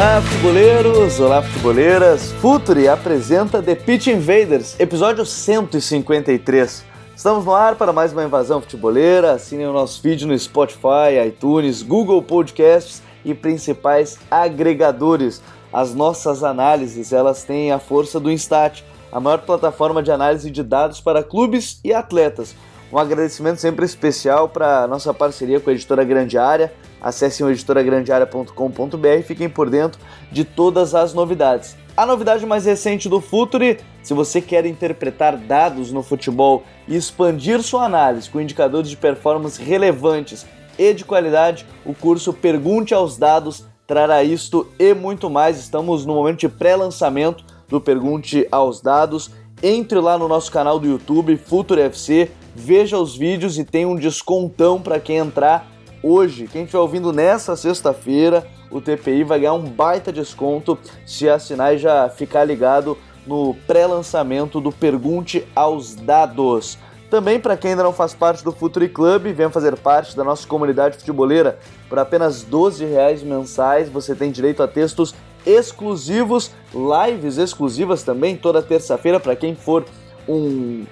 Olá, futeboleiros! Olá, futeboleiras! Futuri apresenta The Pitch Invaders, episódio 153. Estamos no ar para mais uma invasão futeboleira. Assinem o nosso vídeo no Spotify, iTunes, Google Podcasts e principais agregadores. As nossas análises, elas têm a força do Instat, a maior plataforma de análise de dados para clubes e atletas. Um agradecimento sempre especial para nossa parceria com a editora Grande Área, Acessem o editoragrandearea.com.br e fiquem por dentro de todas as novidades. A novidade mais recente do Futuri, se você quer interpretar dados no futebol e expandir sua análise com indicadores de performance relevantes e de qualidade, o curso Pergunte aos Dados trará isto e muito mais. Estamos no momento de pré-lançamento do Pergunte aos Dados. Entre lá no nosso canal do YouTube, Futuri FC, veja os vídeos e tem um descontão para quem entrar hoje. Quem estiver ouvindo nessa sexta-feira, o TPI vai ganhar um baita desconto se assinar e já ficar ligado no pré-lançamento do Pergunte aos Dados. Também para quem ainda não faz parte do Futuri Club, venha fazer parte da nossa comunidade futeboleira. Por apenas 12 reais mensais você tem direito a textos exclusivos, lives exclusivas também toda terça-feira para quem for um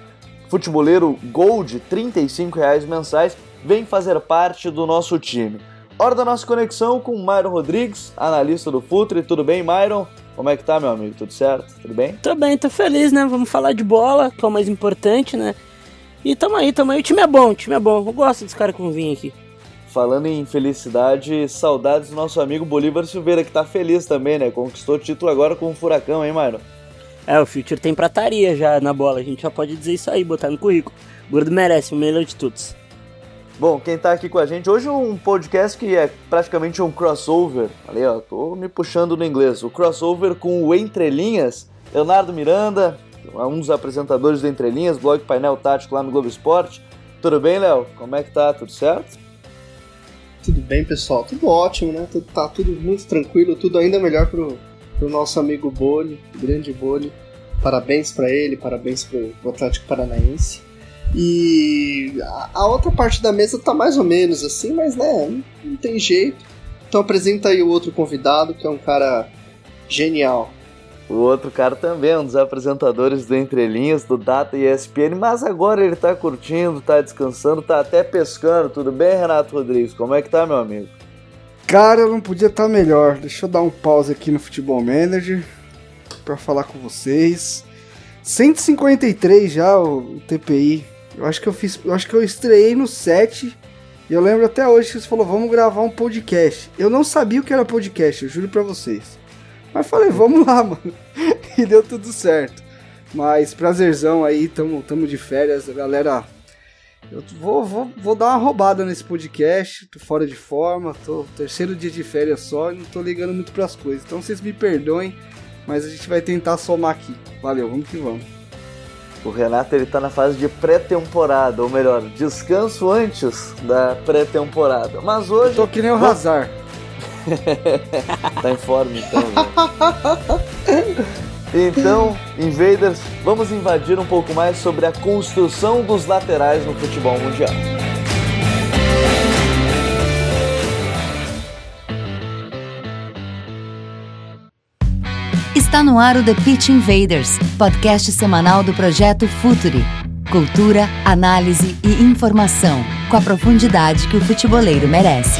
futeboleiro Gold, 35 reais mensais vem fazer parte do nosso time. Hora da nossa conexão com o Myron Rodrigues, analista do Futre. Tudo bem, Myron? Como é que tá, meu amigo? Tudo certo? Tudo bem? Tô bem, tô feliz, né? Vamos falar de bola, que é o mais importante, né? E tamo aí, tamo aí. O time é bom, o time é bom. Eu gosto dos caras que vão vir aqui. Falando em felicidade, saudades do nosso amigo Bolívar Silveira, que tá feliz também, né? Conquistou o título agora com o Furacão, hein, Myron? É, o Future tem prataria já na bola. A gente já pode dizer isso aí, botar no currículo. O Gordo merece, o melhor de todos. Bom, quem tá aqui com a gente hoje um podcast que é praticamente um crossover. Ali, ó, tô me puxando no inglês. O crossover com o Entre Linhas, Leonardo Miranda, um dos apresentadores do Entre Linhas, blog Painel Tático lá no Globo Esporte. Tudo bem, Léo? Como é que tá? Tudo certo? Tudo bem, pessoal. Tudo ótimo, né? Tá tudo muito tranquilo, tudo ainda melhor pro, pro nosso amigo Boli, grande Boli. Parabéns para ele, parabéns pro, pro Atlético Paranaense. E a, outra parte da mesa tá mais ou menos assim, mas né, não, tem jeito. Então apresenta aí o outro convidado, que é um cara genial. O outro cara também é um dos apresentadores do Entre Linhas, do Data e ESPN, mas agora ele tá curtindo, tá descansando, tá até pescando. Tudo bem, Renato Rodrigues? Como é que tá, meu amigo? Cara, eu não podia estar tá melhor. Deixa eu dar um pause aqui no Futebol Manager para falar com vocês. 153 já o TPI eu acho que eu fiz. Eu acho que eu estreiei no 7. E eu lembro até hoje que você falou, vamos gravar um podcast. Eu não sabia o que era podcast, eu juro pra vocês. Mas falei, vamos lá, mano. e deu tudo certo. Mas prazerzão aí, tamo, tamo de férias, galera. Eu vou, vou, vou dar uma roubada nesse podcast, tô fora de forma, tô terceiro dia de férias só e não tô ligando muito pras coisas. Então vocês me perdoem, mas a gente vai tentar somar aqui. Valeu, vamos que vamos. O Renato ele tá na fase de pré-temporada, ou melhor, descanso antes da pré-temporada. Mas hoje. Eu tô que nem o Hazard. tá em forma então, né? Então, Invaders, vamos invadir um pouco mais sobre a construção dos laterais no futebol mundial. Está no ar o The Pitch Invaders, podcast semanal do projeto Futuri. Cultura, análise e informação, com a profundidade que o futeboleiro merece.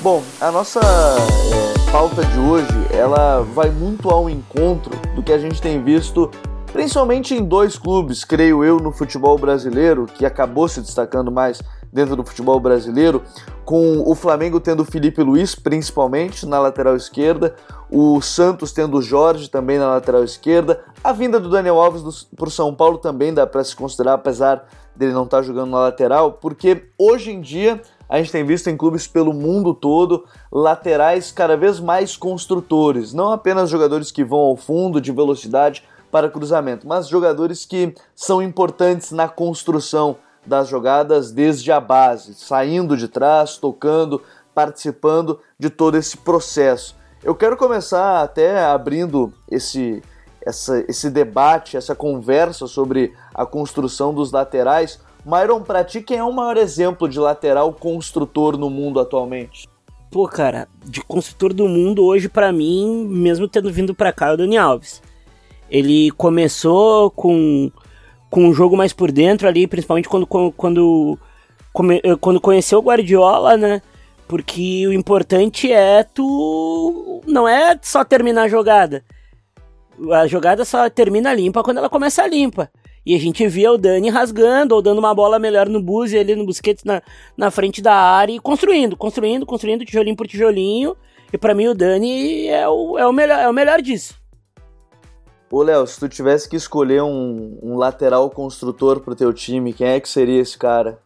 Bom, a nossa é pauta de hoje, ela vai muito ao encontro do que a gente tem visto principalmente em dois clubes, creio eu, no futebol brasileiro, que acabou se destacando mais dentro do futebol brasileiro. com o Flamengo tendo Felipe Luiz, principalmente, na lateral esquerda, o Santos tendo Jorge também na lateral esquerda, a vinda do Daniel Alves para o São Paulo também dá para se considerar, apesar dele não estar tá jogando na lateral, porque hoje em dia a gente tem visto em clubes pelo mundo todo laterais cada vez mais construtores, não apenas jogadores que vão ao fundo de velocidade para cruzamento, mas jogadores que são importantes na construção das jogadas desde a base, saindo de trás, tocando, participando de todo esse processo. Eu quero começar até abrindo esse, essa, esse debate, essa conversa sobre a construção dos laterais. Myron, pra ti, quem é o maior exemplo de lateral construtor no mundo atualmente? Pô, cara, de construtor do mundo hoje, para mim, mesmo tendo vindo para cá, é o Dani Alves. Ele começou com com um jogo mais por dentro ali, principalmente quando, quando, eh, quando conheceu o Guardiola, né? Porque o importante é tu. Não é só terminar a jogada. A jogada só termina limpa quando ela começa limpa. E a gente via o Dani rasgando ou dando uma bola melhor no Buzi ali no Busquets na, na frente da área e construindo, construindo, construindo, tijolinho por tijolinho. E para mim o Dani é o, é, o melhor, é o melhor disso. Ô, Léo, se tu tivesse que escolher um, um lateral construtor pro teu time, quem é que seria esse cara?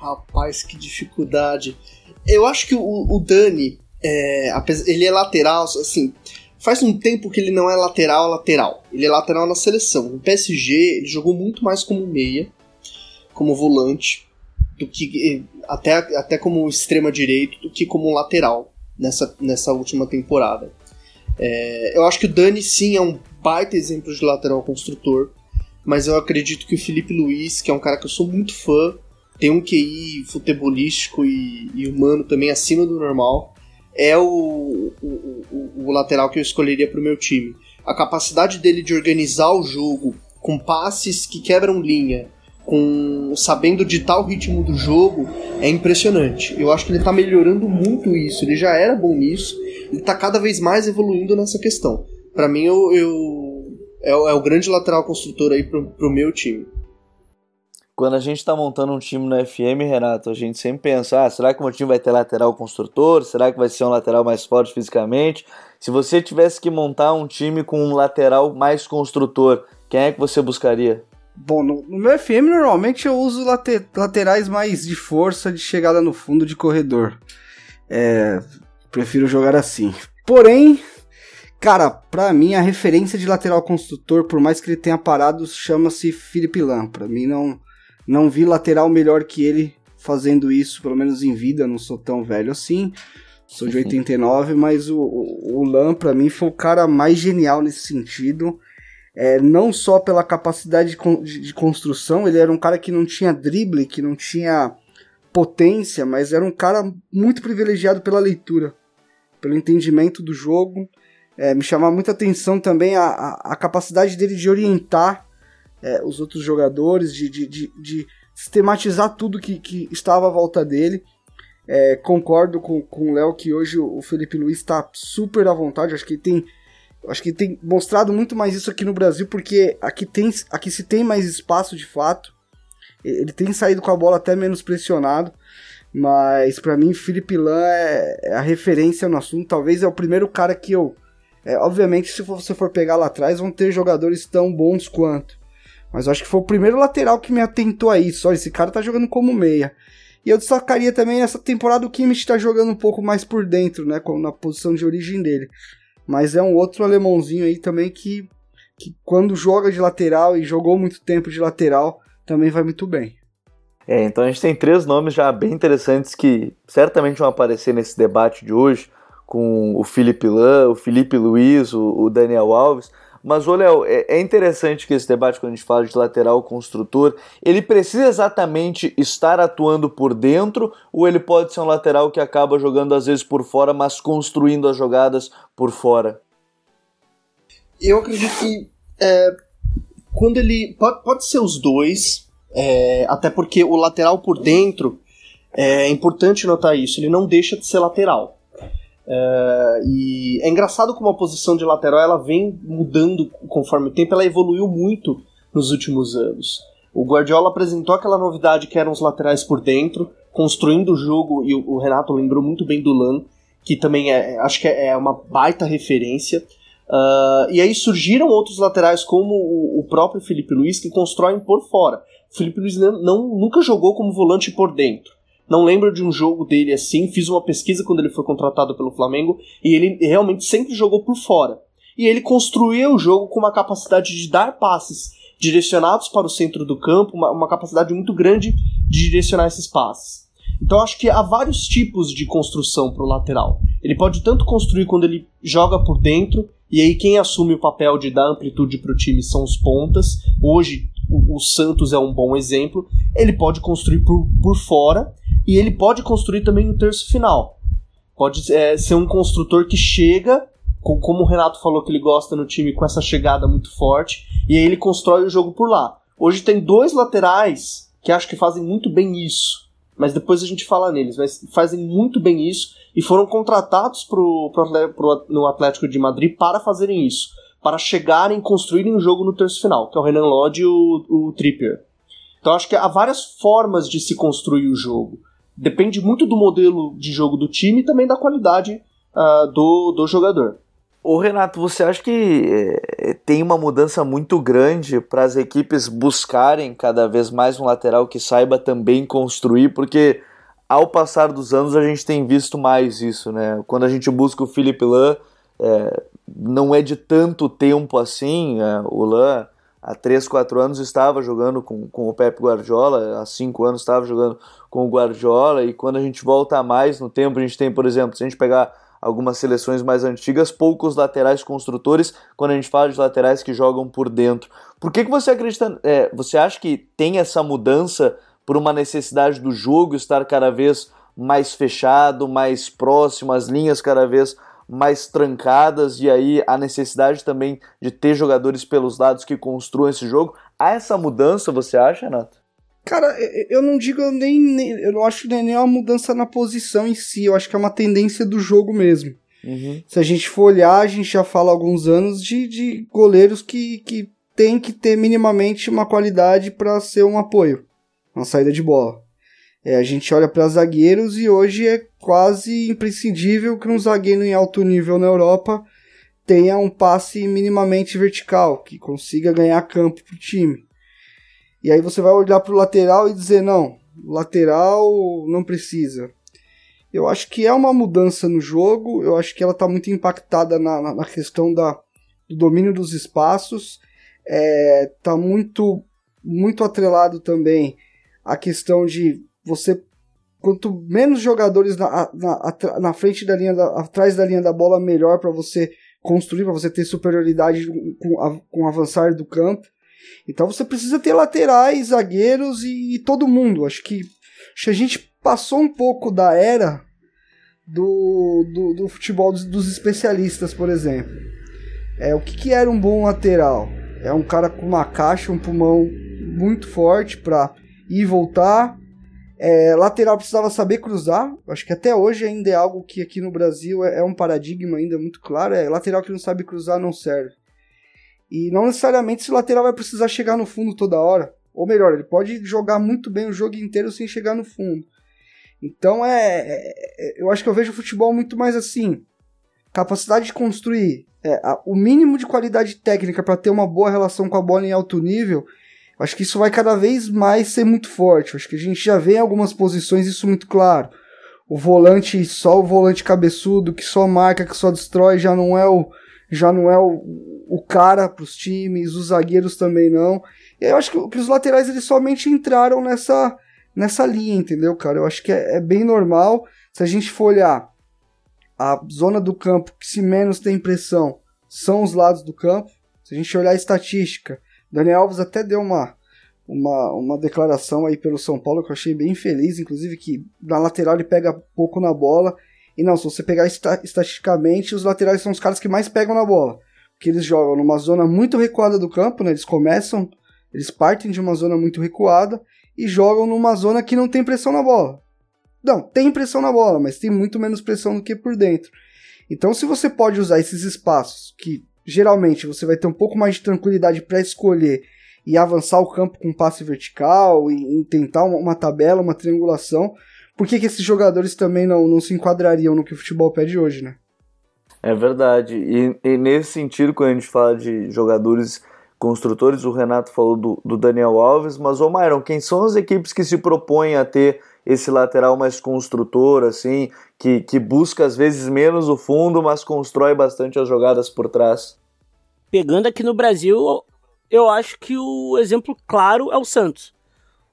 Rapaz, que dificuldade. Eu acho que o, o Dani, é, ele é lateral, assim, faz um tempo que ele não é lateral lateral. Ele é lateral na seleção. No PSG, ele jogou muito mais como meia, como volante, do que até, até como extrema direito, do que como lateral nessa, nessa última temporada. É, eu acho que o Dani sim é um baita exemplo de lateral construtor, mas eu acredito que o Felipe Luiz, que é um cara que eu sou muito fã, tem um QI futebolístico e, e humano também acima do normal, é o, o, o, o lateral que eu escolheria para o meu time. A capacidade dele de organizar o jogo com passes que quebram linha, com sabendo ditar o ritmo do jogo, é impressionante. Eu acho que ele está melhorando muito isso. Ele já era bom nisso, ele está cada vez mais evoluindo nessa questão para mim eu, eu é, é, o grande lateral construtor aí pro meu time. Quando a gente está montando um time no FM, Renato, a gente sempre pensa: ah, será que o meu time vai ter lateral construtor? Será que vai ser um lateral mais forte fisicamente? Se você tivesse que montar um time com um lateral mais construtor, quem é que você buscaria? Bom, no, no meu FM normalmente eu uso later, laterais mais de força, de chegada no fundo, de corredor. É, prefiro jogar assim. Porém, Cara, pra mim a referência de lateral construtor, por mais que ele tenha parado, chama-se Felipe Lam. Pra mim não, não vi lateral melhor que ele fazendo isso, pelo menos em vida, não sou tão velho assim. Sou de 89, mas o, o, o Lam pra mim foi o cara mais genial nesse sentido. É, não só pela capacidade de, de, de construção, ele era um cara que não tinha drible, que não tinha potência, mas era um cara muito privilegiado pela leitura, pelo entendimento do jogo é, me chamava muita atenção também a, a, a capacidade dele de orientar é, os outros jogadores, de, de, de, de, sistematizar tudo que, que estava à volta dele. É, concordo com, com o Léo que hoje o Felipe Luiz está super à vontade. Acho que ele tem, acho que tem mostrado muito mais isso aqui no Brasil, porque aqui, tem, aqui se tem mais espaço de fato. Ele tem saído com a bola até menos pressionado. Mas para mim, Felipe Lan é, é a referência no assunto. Talvez é o primeiro cara que eu é, obviamente, se você for pegar lá atrás, vão ter jogadores tão bons quanto. Mas eu acho que foi o primeiro lateral que me atentou a isso. Olha, esse cara tá jogando como meia. E eu destacaria também essa temporada o Kimmich tá jogando um pouco mais por dentro, né? Na posição de origem dele. Mas é um outro alemãozinho aí também que, que quando joga de lateral e jogou muito tempo de lateral, também vai muito bem. É, então a gente tem três nomes já bem interessantes que certamente vão aparecer nesse debate de hoje com o Felipe Lan, o Felipe Luiz, o, o Daniel Alves. Mas, ô Léo, é, é, interessante que esse debate, quando a gente fala de lateral construtor, ele precisa exatamente estar atuando por dentro ou ele pode ser um lateral que acaba jogando às vezes por fora, mas construindo as jogadas por fora? Eu acredito que é, quando ele. Pode, pode ser os dois, é, até porque o lateral por dentro é importante notar isso, ele não deixa de ser lateral. É, e é engraçado como a posição de lateral ela vem mudando conforme o tempo, ela evoluiu muito nos últimos anos. O Guardiola apresentou aquela novidade que eram os laterais por dentro, construindo o jogo, e o, Renato lembrou muito bem do Lan, que também é, é, acho que é, é uma baita referência. Uh, e aí surgiram outros laterais, como o, o, próprio Felipe Luiz, que constroem por fora. O Felipe Luiz não, não, nunca jogou como volante por dentro. Não lembro de um jogo dele assim. Fiz uma pesquisa quando ele foi contratado pelo Flamengo e ele realmente sempre jogou por fora. E ele construiu o jogo com uma capacidade de dar passes direcionados para o centro do campo, uma, uma capacidade muito grande de direcionar esses passes. Então acho que há vários tipos de construção para o lateral. Ele pode tanto construir quando ele joga por dentro, e aí quem assume o papel de dar amplitude para o time são os pontas. Hoje o, o, Santos é um bom exemplo. Ele pode construir por, por fora e ele pode construir também no terço final. Pode é, ser um construtor que chega, com, como o Renato falou que ele gosta no time, com essa chegada muito forte, e aí ele constrói o jogo por lá. Hoje tem dois laterais que acho que fazem muito bem isso mas depois a gente fala neles, mas fazem muito bem isso e foram contratados pro, pro, pro, no Atlético de Madrid para fazerem isso, para chegarem, construírem um jogo no terço final, que é o Renan Lodge e o, o Trippier. Então acho que há várias formas de se construir o jogo. Depende muito do modelo de jogo do time e também da qualidade uh, do, do jogador. Ô Renato, você acha que é, tem uma mudança muito grande para as equipes buscarem cada vez mais um lateral que saiba também construir? Porque ao passar dos anos a gente tem visto mais isso, né? Quando a gente busca o Felipe Lan, é, não é de tanto tempo assim. É, o Lan, há 3, 4 anos, estava jogando com, com o Pep Guardiola, há 5 anos estava jogando com o Guardiola, e quando a gente volta mais no tempo, a gente tem, por exemplo, se a gente pegar algumas seleções mais antigas, poucos laterais construtores, quando a gente fala de laterais que jogam por dentro. Por que, que você acredita, é, você acha que tem essa mudança por uma necessidade do jogo estar cada vez mais fechado, mais próximo, as linhas cada vez mais trancadas e aí a necessidade também de ter jogadores pelos lados que construam esse jogo? Há essa mudança, você acha, Renato? Cara, eu não digo nem, nem, Eu não acho nem uma mudança na posição em si. Eu acho que é uma tendência do jogo mesmo. Uhum. Se a gente for olhar, a gente já fala há alguns anos de, de goleiros que, que tem que ter minimamente uma qualidade para ser um apoio, uma saída de bola. É, a gente olha para zagueiros e hoje é quase imprescindível que um zagueiro em alto nível na Europa tenha um passe minimamente vertical, que consiga ganhar campo para o time. E aí você vai olhar para o lateral e dizer: não, lateral não precisa. Eu acho que é uma mudança no jogo, eu acho que ela está muito impactada na, na, na, questão da, do domínio dos espaços, está é, muito, muito atrelado também a questão de você quanto menos jogadores na, na, na frente da linha da, atrás da linha da bola melhor para você construir para você ter superioridade com, com o avançar do campo então você precisa ter laterais, zagueiros e, e todo mundo. Acho que, acho que a gente passou um pouco da era do, do, do futebol dos, dos, especialistas, por exemplo. É, o que, que era um bom lateral? É um cara com uma caixa, um pulmão muito forte para ir e voltar. É, lateral precisava saber cruzar. Acho que até hoje ainda é algo que aqui no Brasil é, é um paradigma ainda muito claro. É lateral que não sabe cruzar não serve. E não necessariamente esse lateral vai precisar chegar no fundo toda hora. Ou melhor, ele pode jogar muito bem o jogo inteiro sem chegar no fundo. Então é, é, é eu acho que eu vejo o futebol muito mais assim. Capacidade de construir é, a, o mínimo de qualidade técnica para ter uma boa relação com a bola em alto nível. Acho que isso vai cada vez mais ser muito forte. Acho que a gente já vê em algumas posições isso muito claro. O volante, só o volante cabeçudo, que só marca, que só destrói, já não é o, já não é o, o cara para os times, os zagueiros também não. E eu acho que, que, os laterais eles somente entraram nessa, nessa linha, entendeu, cara? Eu acho que é, é bem normal. Se a gente for olhar a zona do campo que se menos tem pressão são os lados do campo. Se a gente olhar a estatística, Daniel Alves até deu uma, uma, uma declaração aí pelo São Paulo que eu achei bem feliz, inclusive que na lateral ele pega pouco na bola e não, se você pegar estatisticamente, os laterais são os caras que mais pegam na bola. Porque eles jogam numa zona muito recuada do campo, né? Eles começam, eles partem de uma zona muito recuada e jogam numa zona que não tem pressão na bola. Não, tem pressão na bola, mas tem muito menos pressão do que por dentro. Então, se você pode usar esses espaços, que geralmente você vai ter um pouco mais de tranquilidade para escolher e avançar o campo com passe vertical e, e tentar uma, uma, tabela, uma triangulação. Por que, que esses jogadores também não, não se enquadrariam no que o futebol pede hoje, né? É verdade. E, e nesse sentido, quando a gente fala de jogadores construtores, o Renato falou do, do Daniel Alves, mas, ô Myron, quem são as equipes que se propõem a ter esse lateral mais construtor, assim, que, que busca às vezes menos o fundo, mas constrói bastante as jogadas por trás? Pegando aqui no Brasil, eu acho que o exemplo claro é o Santos.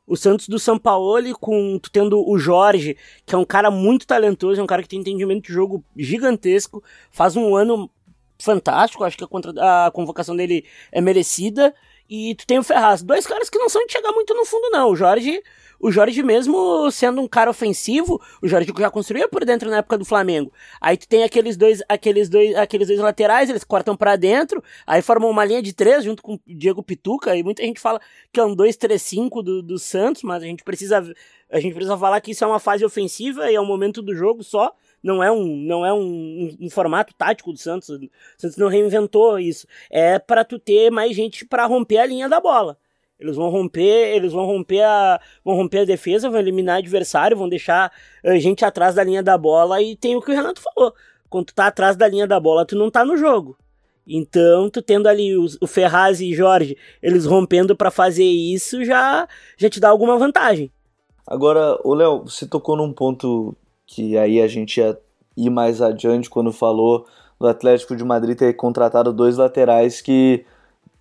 O Santos do São Paulo, com tu tendo o Jorge, que é um cara muito talentoso, é um cara que tem entendimento de jogo gigantesco, faz um ano fantástico, acho que a, contra, a convocação dele é merecida. E tu tem o Ferraz, dois caras que não são de chegar muito no fundo, não. O Jorge o Jorge mesmo sendo um cara ofensivo, o Jorge já construía por dentro na época do Flamengo. Aí tu tem aqueles dois, aqueles dois, aqueles dois laterais, eles cortam para dentro, aí formam uma linha de três junto com o Diego Pituca, e muita gente fala que é um 2-3-5 do, do Santos, mas a gente precisa a gente precisa falar que isso é uma fase ofensiva e é um momento do jogo só, não é um não é um, um, um formato tático do Santos. O Santos não reinventou isso. É para tu ter mais gente para romper a linha da bola. Eles vão romper, eles vão romper a, vão romper a defesa, vão eliminar adversário, vão deixar a gente atrás da linha da bola e tem o que o Renato falou. Quando tu tá atrás da linha da bola, tu não tá no jogo. Então, tu tendo ali os, o Ferraz e Jorge, eles rompendo para fazer isso, já já te dá alguma vantagem. Agora, o Léo, você tocou num ponto que aí a gente ia ir mais adiante quando falou do Atlético de Madrid ter contratado dois laterais que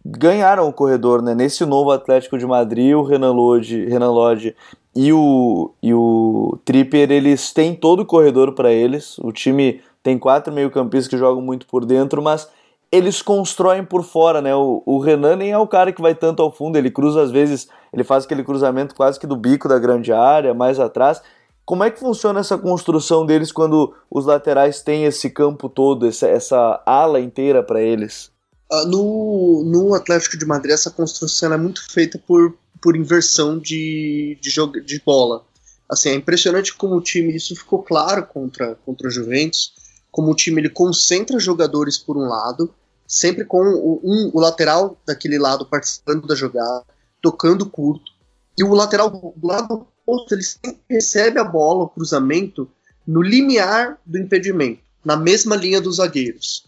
ganharam o corredor, né? Nesse novo Atlético de Madrid, o Renan Lodge, Renan Lodge e o, e o Tripper, eles têm todo o corredor para eles. O time tem quatro meio-campistas que jogam muito por dentro, mas eles constroem por fora, né? O, o, Renan nem é o cara que vai tanto ao fundo, ele cruza às vezes, ele faz aquele cruzamento quase que do bico da grande área, mais atrás. Como é que funciona essa construção deles quando os laterais têm esse campo todo, essa, essa ala inteira para eles? Uh, no, no Atlético de Madrid, essa construção é muito feita por, por inversão de, de, jogo, de bola. Assim, é impressionante como o time, isso ficou claro contra, contra o Juventus, como o time ele concentra jogadores por um lado, sempre com o, um, o lateral daquele lado participando da jogada, tocando curto, e o lateral do lado oposto ele sempre recebe a bola, o cruzamento, no limiar do impedimento, na mesma linha dos zagueiros.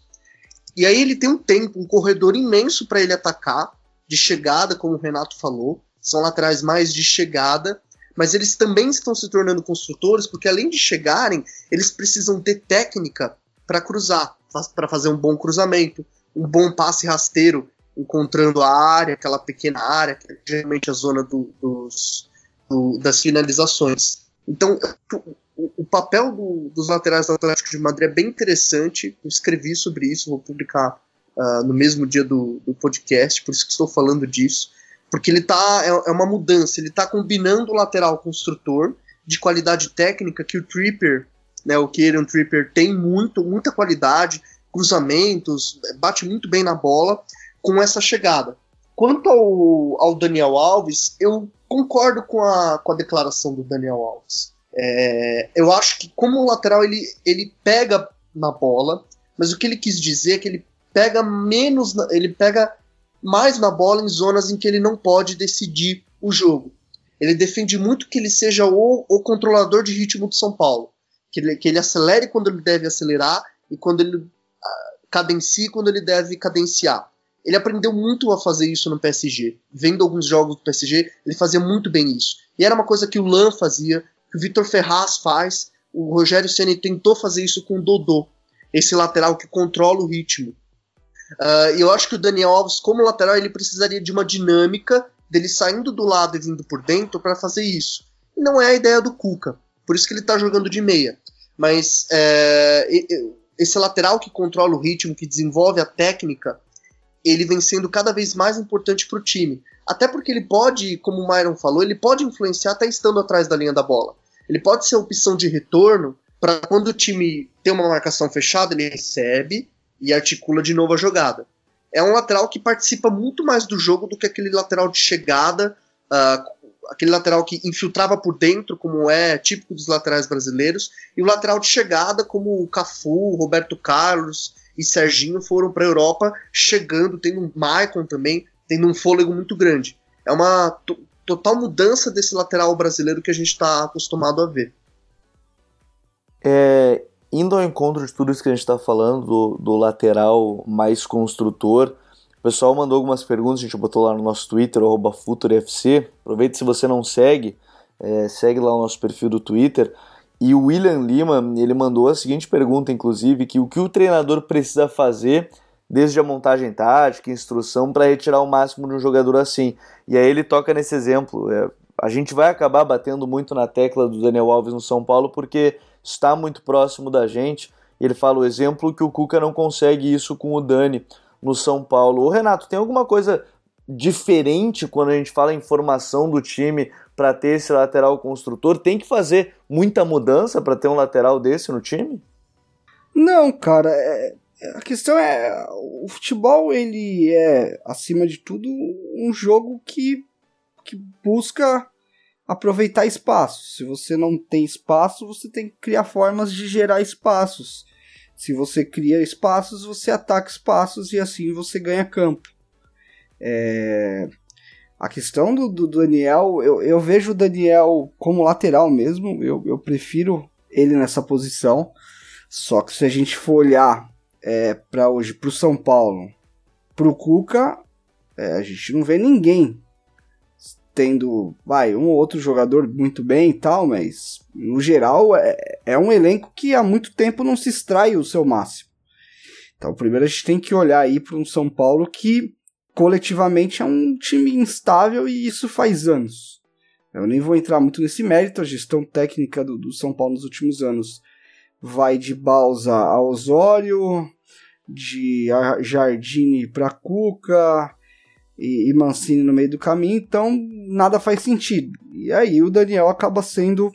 E aí ele tem um tempo, um corredor imenso para ele atacar, de chegada, como o Renato falou. São laterais mais de chegada, mas eles também estão se tornando construtores, porque além de chegarem, eles precisam ter técnica para cruzar, para fazer um bom cruzamento, um bom passe rasteiro, encontrando a área, aquela pequena área, que é geralmente a zona do, dos, do, das finalizações. Então, o, papel do, dos laterais do Atlético de Madrid é bem interessante. Eu escrevi sobre isso, vou publicar uh, no mesmo dia do, do, podcast, por isso que estou falando disso. Porque ele tá. É, é uma mudança, ele está combinando o lateral construtor de qualidade técnica que o Tripper, né, o Kieran Tripper tem muito, muita qualidade, cruzamentos, bate muito bem na bola com essa chegada. Quanto ao, ao Daniel Alves, eu concordo com a, com a declaração do Daniel Alves. É, eu acho que como lateral ele, ele pega na bola, mas o que ele quis dizer é que ele pega menos, ele pega mais na bola em zonas em que ele não pode decidir o jogo. Ele defende muito que ele seja o, o controlador de ritmo do São Paulo, que ele, que ele acelere quando ele deve acelerar e quando ele uh, cadencie quando ele deve cadenciar. Ele aprendeu muito a fazer isso no PSG. Vendo alguns jogos do PSG, ele fazia muito bem isso. E era uma coisa que o Lan fazia, que o Vitor Ferraz faz. O Rogério Ceni tentou fazer isso com o Dodô, esse lateral que controla o ritmo. Uh, eu acho que o Daniel Alves, como lateral, ele precisaria de uma dinâmica dele saindo do lado e vindo por dentro para fazer isso. E não é a ideia do Cuca, por isso que ele está jogando de meia. Mas é, esse lateral que controla o ritmo, que desenvolve a técnica, ele vem sendo cada vez mais importante para o time. Até porque ele pode, como o Myron falou, ele pode influenciar até estando atrás da linha da bola. Ele pode ser opção de retorno para quando o time tem uma marcação fechada, ele recebe e articula de novo a jogada. É um lateral que participa muito mais do jogo do que aquele lateral de chegada, uh, aquele lateral que infiltrava por dentro, como é típico dos laterais brasileiros, e o lateral de chegada, como o Cafu, Roberto Carlos e Serginho foram para a Europa chegando, tem um Maicon também, tendo um fôlego muito grande. é uma total mudança desse lateral brasileiro que a gente está acostumado a ver. É, indo ao encontro de tudo isso que a gente está falando, do, do, lateral mais construtor, o pessoal mandou algumas perguntas, a gente botou lá no nosso Twitter, FuturoFC. Aproveita se você não segue, é, segue lá o nosso perfil do Twitter. E o William Lima, ele mandou a seguinte pergunta, inclusive, que o que o treinador precisa fazer desde a montagem tática, instrução, para retirar o máximo de um jogador assim. E aí ele toca nesse exemplo. É, a gente vai acabar batendo muito na tecla do Daniel Alves no São Paulo porque está muito próximo da gente. Ele fala o exemplo que o Cuca não consegue isso com o Dani no São Paulo. Ô Renato, tem alguma coisa diferente quando a gente fala em formação do time para ter esse lateral construtor? Tem que fazer muita mudança para ter um lateral desse no time? Não, cara. É, a questão é o futebol ele é acima de tudo um jogo que, que busca aproveitar espaço. Se você não tem espaço, você tem que criar formas de gerar espaços. Se você cria espaços, você ataca espaços e assim você ganha campo. É... A questão do, do Daniel, eu, eu, vejo o Daniel como lateral mesmo, eu, eu prefiro ele nessa posição. Só que se a gente for olhar é, para hoje, para o São Paulo, para o Cuca, é, a gente não vê ninguém tendo, vai, um ou outro jogador muito bem e tal, mas no geral é, é um elenco que há muito tempo não se extrai o seu máximo. Então, primeiro a gente tem que olhar aí para um São Paulo que coletivamente é um time instável e isso faz anos. Eu nem vou entrar muito nesse mérito, a gestão técnica do, do São Paulo nos últimos anos vai de Balsa a Osório, de Jardine para Cuca, e, e Mancini no meio do caminho, então nada faz sentido. E aí o Daniel acaba sendo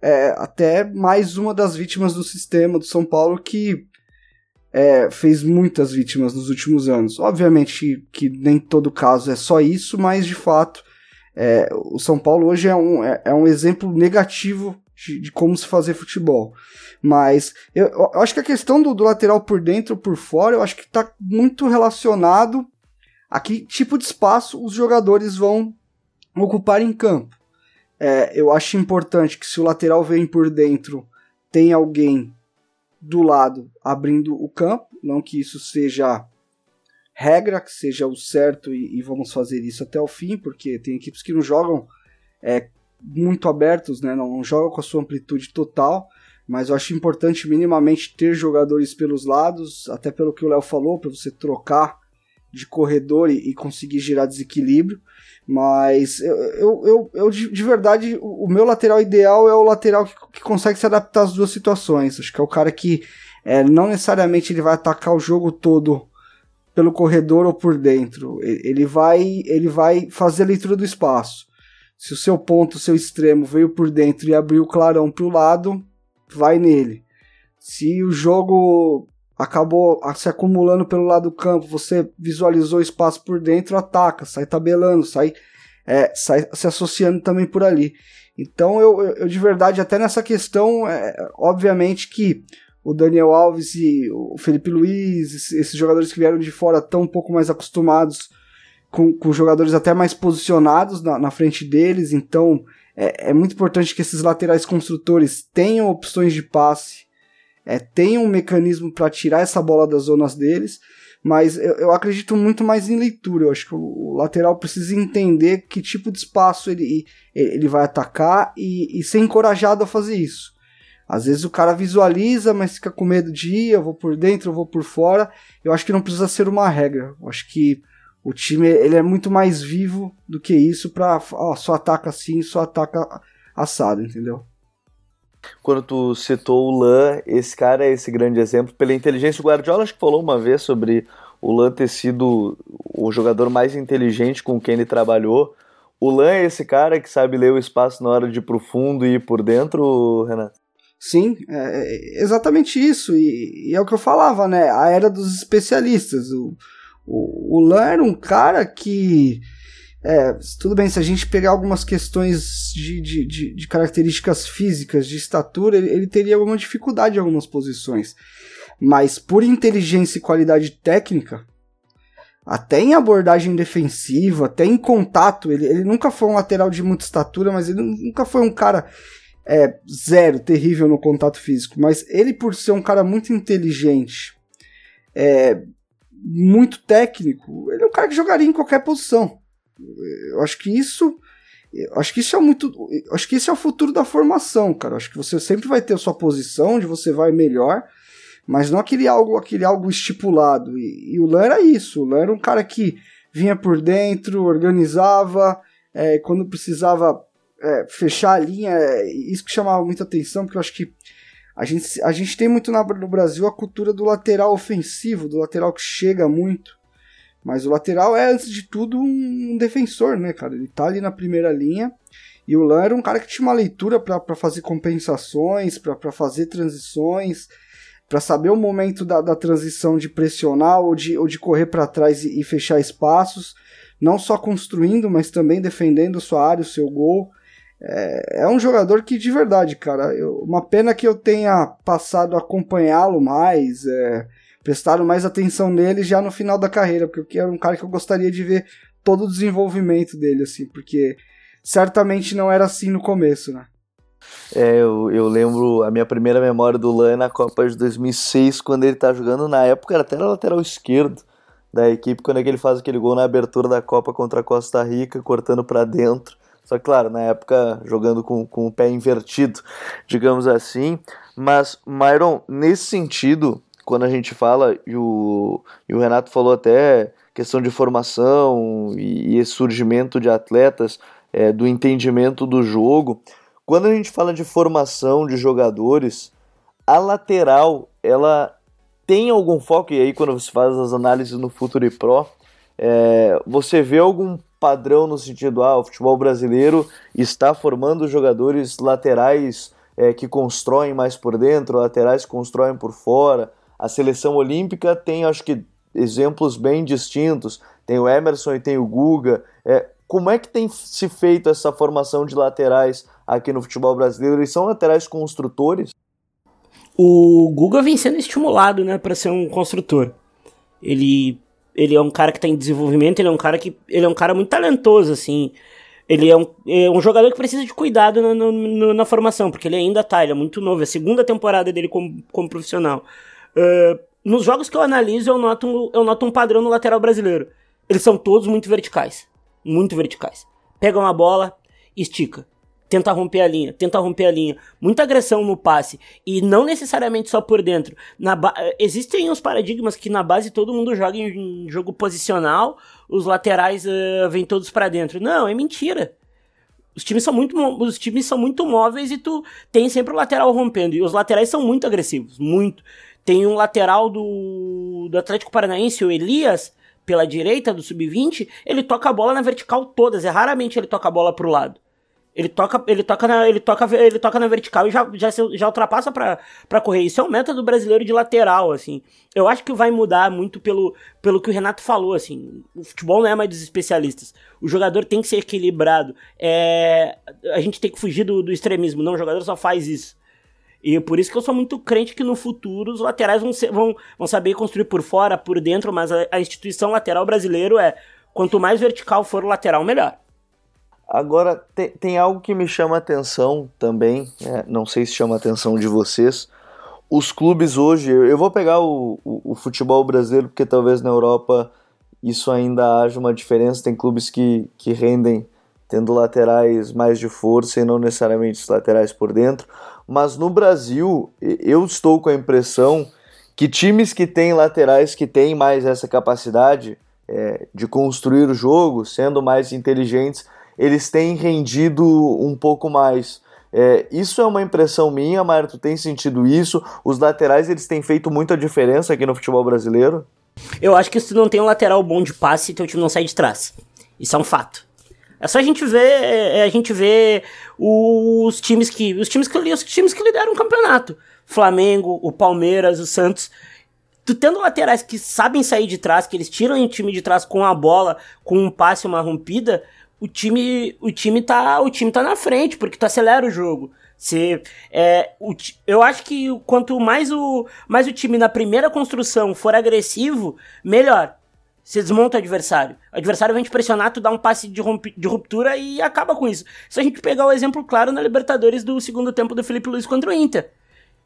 é, até mais uma das vítimas do sistema do São Paulo que é, fez muitas vítimas nos últimos anos. Obviamente que nem todo caso é só isso, mas de fato é, o São Paulo hoje é um, é, é um exemplo negativo de, de, como se fazer futebol. Mas eu, eu acho que a questão do, do, lateral por dentro por fora, eu acho que está muito relacionado a que tipo de espaço os jogadores vão ocupar em campo. É, eu acho importante que se o lateral vem por dentro, tem alguém do lado abrindo o campo, não que isso seja regra, que seja o certo e, e vamos fazer isso até o fim, porque tem equipes que não jogam é, muito abertos, né, não, não jogam com a sua amplitude total, mas eu acho importante minimamente ter jogadores pelos lados, até pelo que o Léo falou, para você trocar de corredor e, e conseguir gerar desequilíbrio. Mas eu, eu, eu, eu de, de, verdade, o, o, meu lateral ideal é o lateral que, que, consegue se adaptar às duas situações. Acho que é o cara que é, não necessariamente ele vai atacar o jogo todo pelo corredor ou por dentro. Ele vai, ele vai fazer a leitura do espaço. Se o seu ponto, o seu extremo veio por dentro e abriu o clarão para o lado, vai nele. Se o jogo acabou se acumulando pelo lado do campo, você visualizou espaço por dentro, ataca, sai tabelando, sai, é, sai se associando também por ali. Então eu, eu, eu de verdade, até nessa questão, é, obviamente que o Daniel Alves e o Felipe Luiz, esses jogadores que vieram de fora estão um pouco mais acostumados com, com jogadores até mais posicionados na, na frente deles, então é, é muito importante que esses laterais construtores tenham opções de passe é, tem um mecanismo para tirar essa bola das zonas deles, mas eu, eu, acredito muito mais em leitura. Eu acho que o, lateral precisa entender que tipo de espaço ele, ele vai atacar e, e ser encorajado a fazer isso. Às vezes o cara visualiza, mas fica com medo de ir, eu vou por dentro, eu vou por fora. Eu acho que não precisa ser uma regra. Eu acho que o time ele é muito mais vivo do que isso para só ataca assim, só ataca assado, entendeu? Quando tu citou o Lan, esse cara é esse grande exemplo pela inteligência. O Guardiola acho que falou uma vez sobre o Lan ter sido o jogador mais inteligente com quem ele trabalhou. O Lan é esse cara que sabe ler o espaço na hora de ir pro fundo e ir por dentro, Renato? Sim, é, é exatamente isso. E, e, é o que eu falava, né? A era dos especialistas. O, o, o Lan era um cara que é, tudo bem, se a gente pegar algumas questões de, de, de, de características físicas, de estatura, ele, ele, teria alguma dificuldade em algumas posições. Mas por inteligência e qualidade técnica, até em abordagem defensiva, até em contato. Ele, ele nunca foi um lateral de muita estatura, mas ele nunca foi um cara é, zero, terrível no contato físico. Mas ele, por ser um cara muito inteligente, é, muito técnico, ele é um cara que jogaria em qualquer posição. Eu acho que isso. Acho que isso é muito. Acho que esse é o futuro da formação, cara. Acho que você sempre vai ter a sua posição, onde você vai melhor mas não aquele algo, aquele algo estipulado. E, e o Lan era isso. O Lan era um cara que vinha por dentro, organizava, é, quando precisava é, fechar a linha, é, isso que chamava muita atenção, porque eu acho que a gente, a gente tem muito no Brasil a cultura do lateral ofensivo, do lateral que chega muito. Mas o lateral é, antes de tudo, um defensor, né, cara? Ele tá ali na primeira linha. E o Lan era um cara que tinha uma leitura para fazer compensações, para fazer transições para saber o momento da, da, transição de pressionar ou de, ou de correr para trás e, e, fechar espaços, não só construindo, mas também defendendo sua área, o seu gol. É, é um jogador que, de verdade, cara, eu, uma pena que eu tenha passado a acompanhá-lo mais, é, prestado mais atenção nele já no final da carreira, porque era um cara que eu gostaria de ver todo o desenvolvimento dele, assim, porque certamente não era assim no começo, né? É, eu, eu lembro a minha primeira memória do Lan na Copa de 2006, quando ele tá jogando, na época era até lateral esquerdo da equipe, quando é que ele faz aquele gol na abertura da Copa contra a Costa Rica, cortando para dentro. Só claro, na época jogando com, com o pé invertido, digamos assim. Mas, Myron, nesse sentido, quando a gente fala, e o, e o Renato falou até questão de formação e, e esse surgimento de atletas, é, do entendimento do jogo, quando a gente fala de formação de jogadores, a lateral, ela tem algum foco, e aí quando você faz as análises no Futuri Pro, é, você vê algum padrão no sentido, ah, o futebol brasileiro está formando jogadores laterais é, que constroem mais por dentro, laterais que constroem por fora. A seleção olímpica tem, acho que, exemplos bem distintos. Tem o Emerson e tem o Guga. É, como é que tem se feito essa formação de laterais aqui no futebol brasileiro? Eles são laterais construtores? O Guga vem sendo estimulado, né, para ser um construtor. Ele ele é um cara que está em desenvolvimento, ele é um cara que ele é um cara muito talentoso assim. Ele é um, é um jogador que precisa de cuidado na, na, na, formação, porque ele ainda tá, ele é muito novo, é a segunda temporada dele como, como profissional. Uh, nos jogos que eu analiso, eu noto, eu noto um padrão no lateral brasileiro. Eles são todos muito verticais. Muito verticais. Pega uma bola, estica tenta romper a linha, tenta romper a linha. Muita agressão no passe. E não necessariamente só por dentro. Na Existem os paradigmas que na base todo mundo joga em, em jogo posicional, os laterais uh, vêm todos para dentro. Não, é mentira. Os times, são muito, os times são muito móveis e tu tem sempre o lateral rompendo. E os laterais são muito agressivos, muito. Tem um lateral do, do Atlético Paranaense, o Elias, pela direita do sub-20, ele toca a bola na vertical todas. É raramente ele toca a bola pro lado. Ele toca, ele toca, na, ele toca, ele toca na vertical e já, já, já ultrapassa para correr. Isso é um método brasileiro de lateral, assim. Eu acho que vai mudar muito pelo, pelo que o Renato falou, assim. O futebol não é mais dos especialistas. O jogador tem que ser equilibrado. É, a gente tem que fugir do, do extremismo. Não, o jogador só faz isso. E por isso que eu sou muito crente que no futuro os laterais vão, ser, vão, vão saber construir por fora, por dentro, mas a, a instituição lateral brasileiro é quanto mais vertical for o lateral, melhor. Agora, tem, tem algo que me chama a atenção também, é, não sei se chama a atenção de vocês. Os clubes hoje, eu vou pegar o, o, o, futebol brasileiro, porque talvez na Europa isso ainda haja uma diferença. Tem clubes que, que rendem tendo laterais mais de força e não necessariamente os laterais por dentro. Mas no Brasil, eu estou com a impressão que times que têm laterais que têm mais essa capacidade é, de construir o jogo, sendo mais inteligentes, eles têm rendido um pouco mais. É, isso é uma impressão minha, Mário, tem sentido isso? Os laterais eles têm feito muita diferença aqui no futebol brasileiro? Eu acho que se tu não tem um lateral bom de passe, teu time não sai de trás. Isso é um fato. É só a gente ver, é, a gente ver os times que, os times que, os times que lideram o campeonato. Flamengo, o Palmeiras, o Santos. Tu tendo laterais que sabem sair de trás, que eles tiram o time de trás com a bola, com um passe, uma rompida, o time, o time tá, o time tá na frente, porque tu acelera o jogo. Você, é, o, eu acho que quanto mais o, mais o time na primeira construção for agressivo, melhor. Você desmonta o adversário. O adversário vem te pressionar, tu dá um passe de, de ruptura e acaba com isso. Se a gente pegar o exemplo claro na Libertadores do segundo tempo do Felipe Luiz contra o Inter.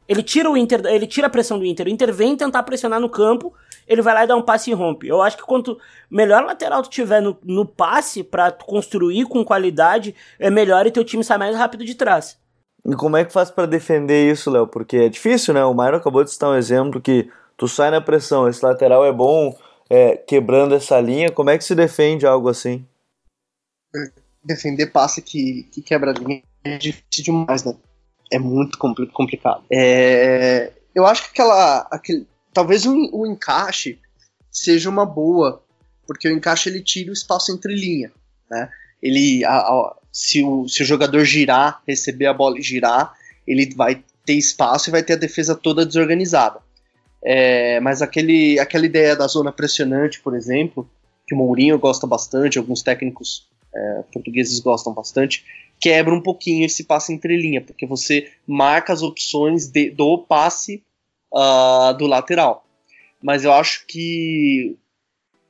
Ele tira o Inter, ele tira a pressão do Inter. O Inter vem tentar pressionar no campo, ele vai lá e dá um passe e rompe. Eu acho que quanto melhor lateral tu tiver no, no passe para construir com qualidade, é melhor e teu time sai mais rápido de trás. E como é que faz para defender isso, Léo? Porque é difícil, né? O Mauro acabou de citar um exemplo que tu sai na pressão, esse lateral é bom é, quebrando essa linha. Como é que se defende algo assim? Defender passe que, que quebra a linha é difícil demais, né? É muito complicado. É, eu acho que aquela. Aquele, talvez o, encaixe seja uma boa, porque o encaixe ele tira o espaço entre linha. Né? Ele, a, a, se, o, se o jogador girar, receber a bola e girar, ele vai ter espaço e vai ter a defesa toda desorganizada. É, mas aquele, aquela ideia da zona pressionante, por exemplo, que o Mourinho gosta bastante, alguns técnicos é, portugueses gostam bastante, quebra um pouquinho esse passe entre linha, porque você marca as opções de, do passe uh, do lateral. Mas eu acho que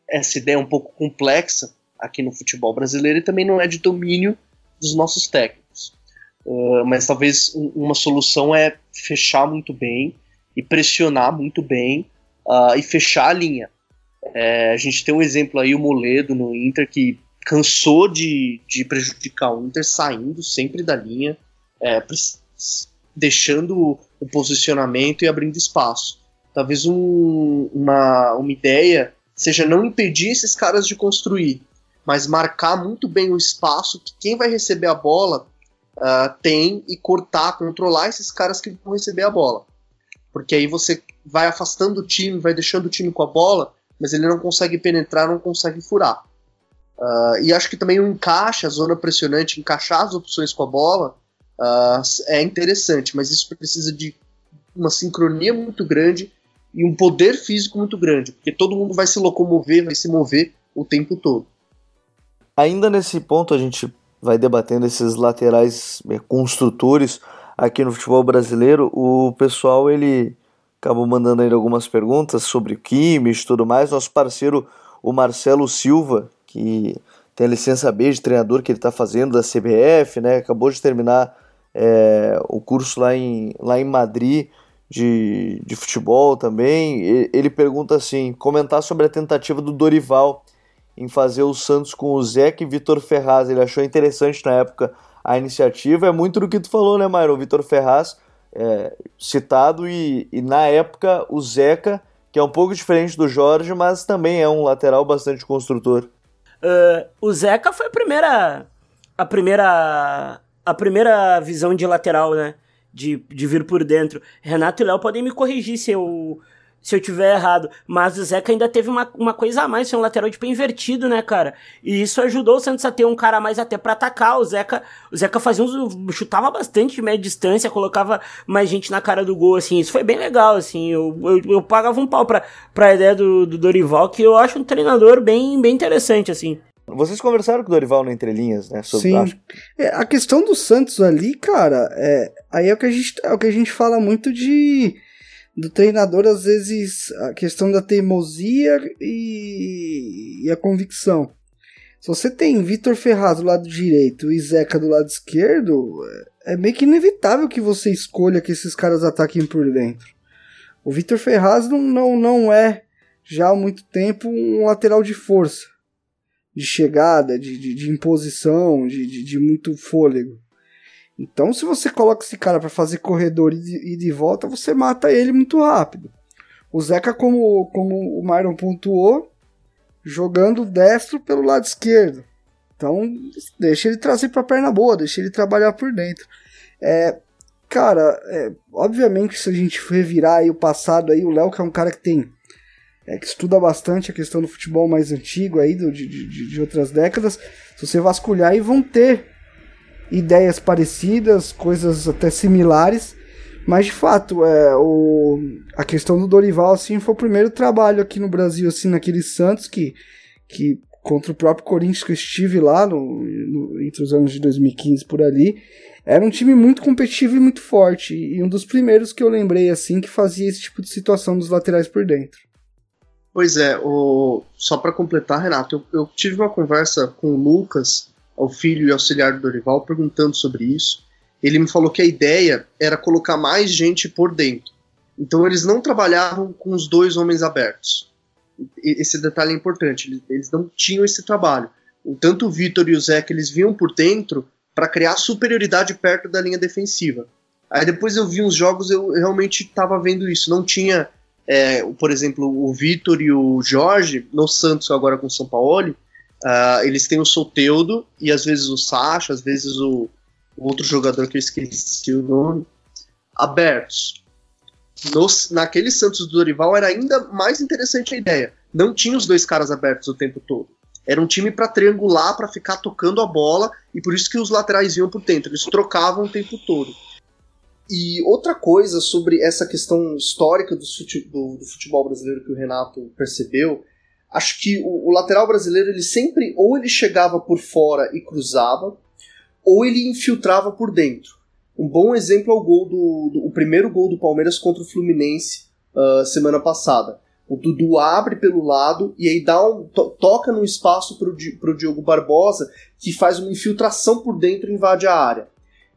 essa ideia é um pouco complexa aqui no futebol brasileiro e também não é de domínio dos nossos técnicos. Uh, mas talvez uma solução é fechar muito bem e pressionar muito bem uh, e fechar a linha. É, a gente tem um exemplo aí, o Moledo no Inter, que cansou de, de prejudicar o Inter saindo sempre da linha, é, deixando o posicionamento e abrindo espaço. Talvez um, uma, uma ideia seja não impedir esses caras de construir, mas marcar muito bem o espaço que quem vai receber a bola uh, tem e cortar, controlar esses caras que vão receber a bola porque aí você vai afastando o time, vai deixando o time com a bola, mas ele não consegue penetrar, não consegue furar. Uh, e acho que também o encaixe, a zona pressionante, encaixar as opções com a bola uh, é interessante, mas isso precisa de uma sincronia muito grande e um poder físico muito grande, porque todo mundo vai se locomover, vai se mover o tempo todo. Ainda nesse ponto a gente vai debatendo esses laterais é, construtores aqui no futebol brasileiro, o pessoal ele acabou mandando aí algumas perguntas sobre Kimmich e tudo mais. Nosso parceiro, o Marcelo Silva, que tem a licença B de treinador que ele está fazendo da CBF, né? Acabou de terminar é, o curso lá em, lá em Madrid de, de futebol também. Ele pergunta assim: comentar sobre a tentativa do Dorival em fazer o Santos com o Zeca e Vitor Ferraz. Ele achou interessante na época a iniciativa. É muito do que tu falou, né, Mauro? O Vitor Ferraz é, citado e, e, na época o Zeca, que é um pouco diferente do Jorge, mas também é um lateral bastante construtor. Uh, o Zeca foi a primeira. A primeira. A primeira visão de lateral, né? De, de vir por dentro. Renato e Léo podem me corrigir se eu, se eu tiver errado. Mas o Zeca ainda teve uma, uma coisa a mais, ser um lateral de pé invertido, né, cara? E isso ajudou o Santos a ter um cara a mais até para atacar. O Zeca, o Zeca fazia uns. chutava bastante de média distância, colocava mais gente na cara do gol, assim. Isso foi bem legal, assim. Eu, eu, eu pagava um pau pra, pra ideia do, do Dorival, que eu acho um treinador bem, bem interessante, assim. Vocês conversaram com o Dorival no Entrelinhas, né? Sobre, Sim. Acho... É, a questão do Santos ali, cara, é, aí é o, que a gente, é o que a gente fala muito de do treinador, às vezes, a questão da teimosia e, e a convicção. Se você tem Vitor Ferraz do lado direito e Zeca do lado esquerdo, é meio que inevitável que você escolha que esses caras ataquem por dentro. O Vitor Ferraz não, não, não é, já há muito tempo, um lateral de força, de chegada, de, de, de imposição, de, de, de muito fôlego. Então, se você coloca esse cara para fazer corredor e de, e de volta, você mata ele muito rápido. O Zeca, como, como o Myron pontuou, jogando destro pelo lado esquerdo. Então, deixa ele trazer para perna boa, deixa ele trabalhar por dentro. É, cara, é, obviamente, se a gente revirar aí o passado, aí o Léo, que é um cara que tem. É, que estuda bastante a questão do futebol mais antigo aí, do, de, de, de outras décadas. Se você vasculhar, aí vão ter ideias parecidas, coisas até similares. Mas de fato, é, o, a questão do Dorival assim, foi o primeiro trabalho aqui no Brasil, assim, naquele Santos que, que contra o próprio Corinthians que eu estive lá no, no, entre os anos de 2015 por ali. Era um time muito competitivo e muito forte. E um dos primeiros que eu lembrei assim que fazia esse tipo de situação dos laterais por dentro. Pois é, o... só para completar, Renato, eu, eu, tive uma conversa com o Lucas, o filho e auxiliar do Dorival, perguntando sobre isso. Ele me falou que a ideia era colocar mais gente por dentro. Então eles não trabalhavam com os dois homens abertos. Esse detalhe é importante, eles não tinham esse trabalho. Tanto o Vitor e o que eles vinham por dentro para criar superioridade perto da linha defensiva. Aí depois eu vi uns jogos, eu realmente estava vendo isso. Não tinha é, por exemplo, o Vitor e o Jorge, no Santos agora com o São Paulo, uh, eles têm o Soteudo e às vezes o Sacha, às vezes o, o outro jogador que eu esqueci o nome, abertos. Nos, naquele Santos do Dorival era ainda mais interessante a ideia. Não tinha os dois caras abertos o tempo todo. Era um time para triangular, para ficar tocando a bola, e por isso que os laterais iam por dentro. Eles trocavam o tempo todo. E outra coisa sobre essa questão histórica do, do, do futebol brasileiro que o Renato percebeu, acho que o, o, lateral brasileiro ele sempre ou ele chegava por fora e cruzava, ou ele infiltrava por dentro. Um bom exemplo é o gol do, do o primeiro gol do Palmeiras contra o Fluminense uh, semana passada. O Dudu abre pelo lado e aí dá um, to, toca no espaço para o Diogo Barbosa, que faz uma infiltração por dentro e invade a área.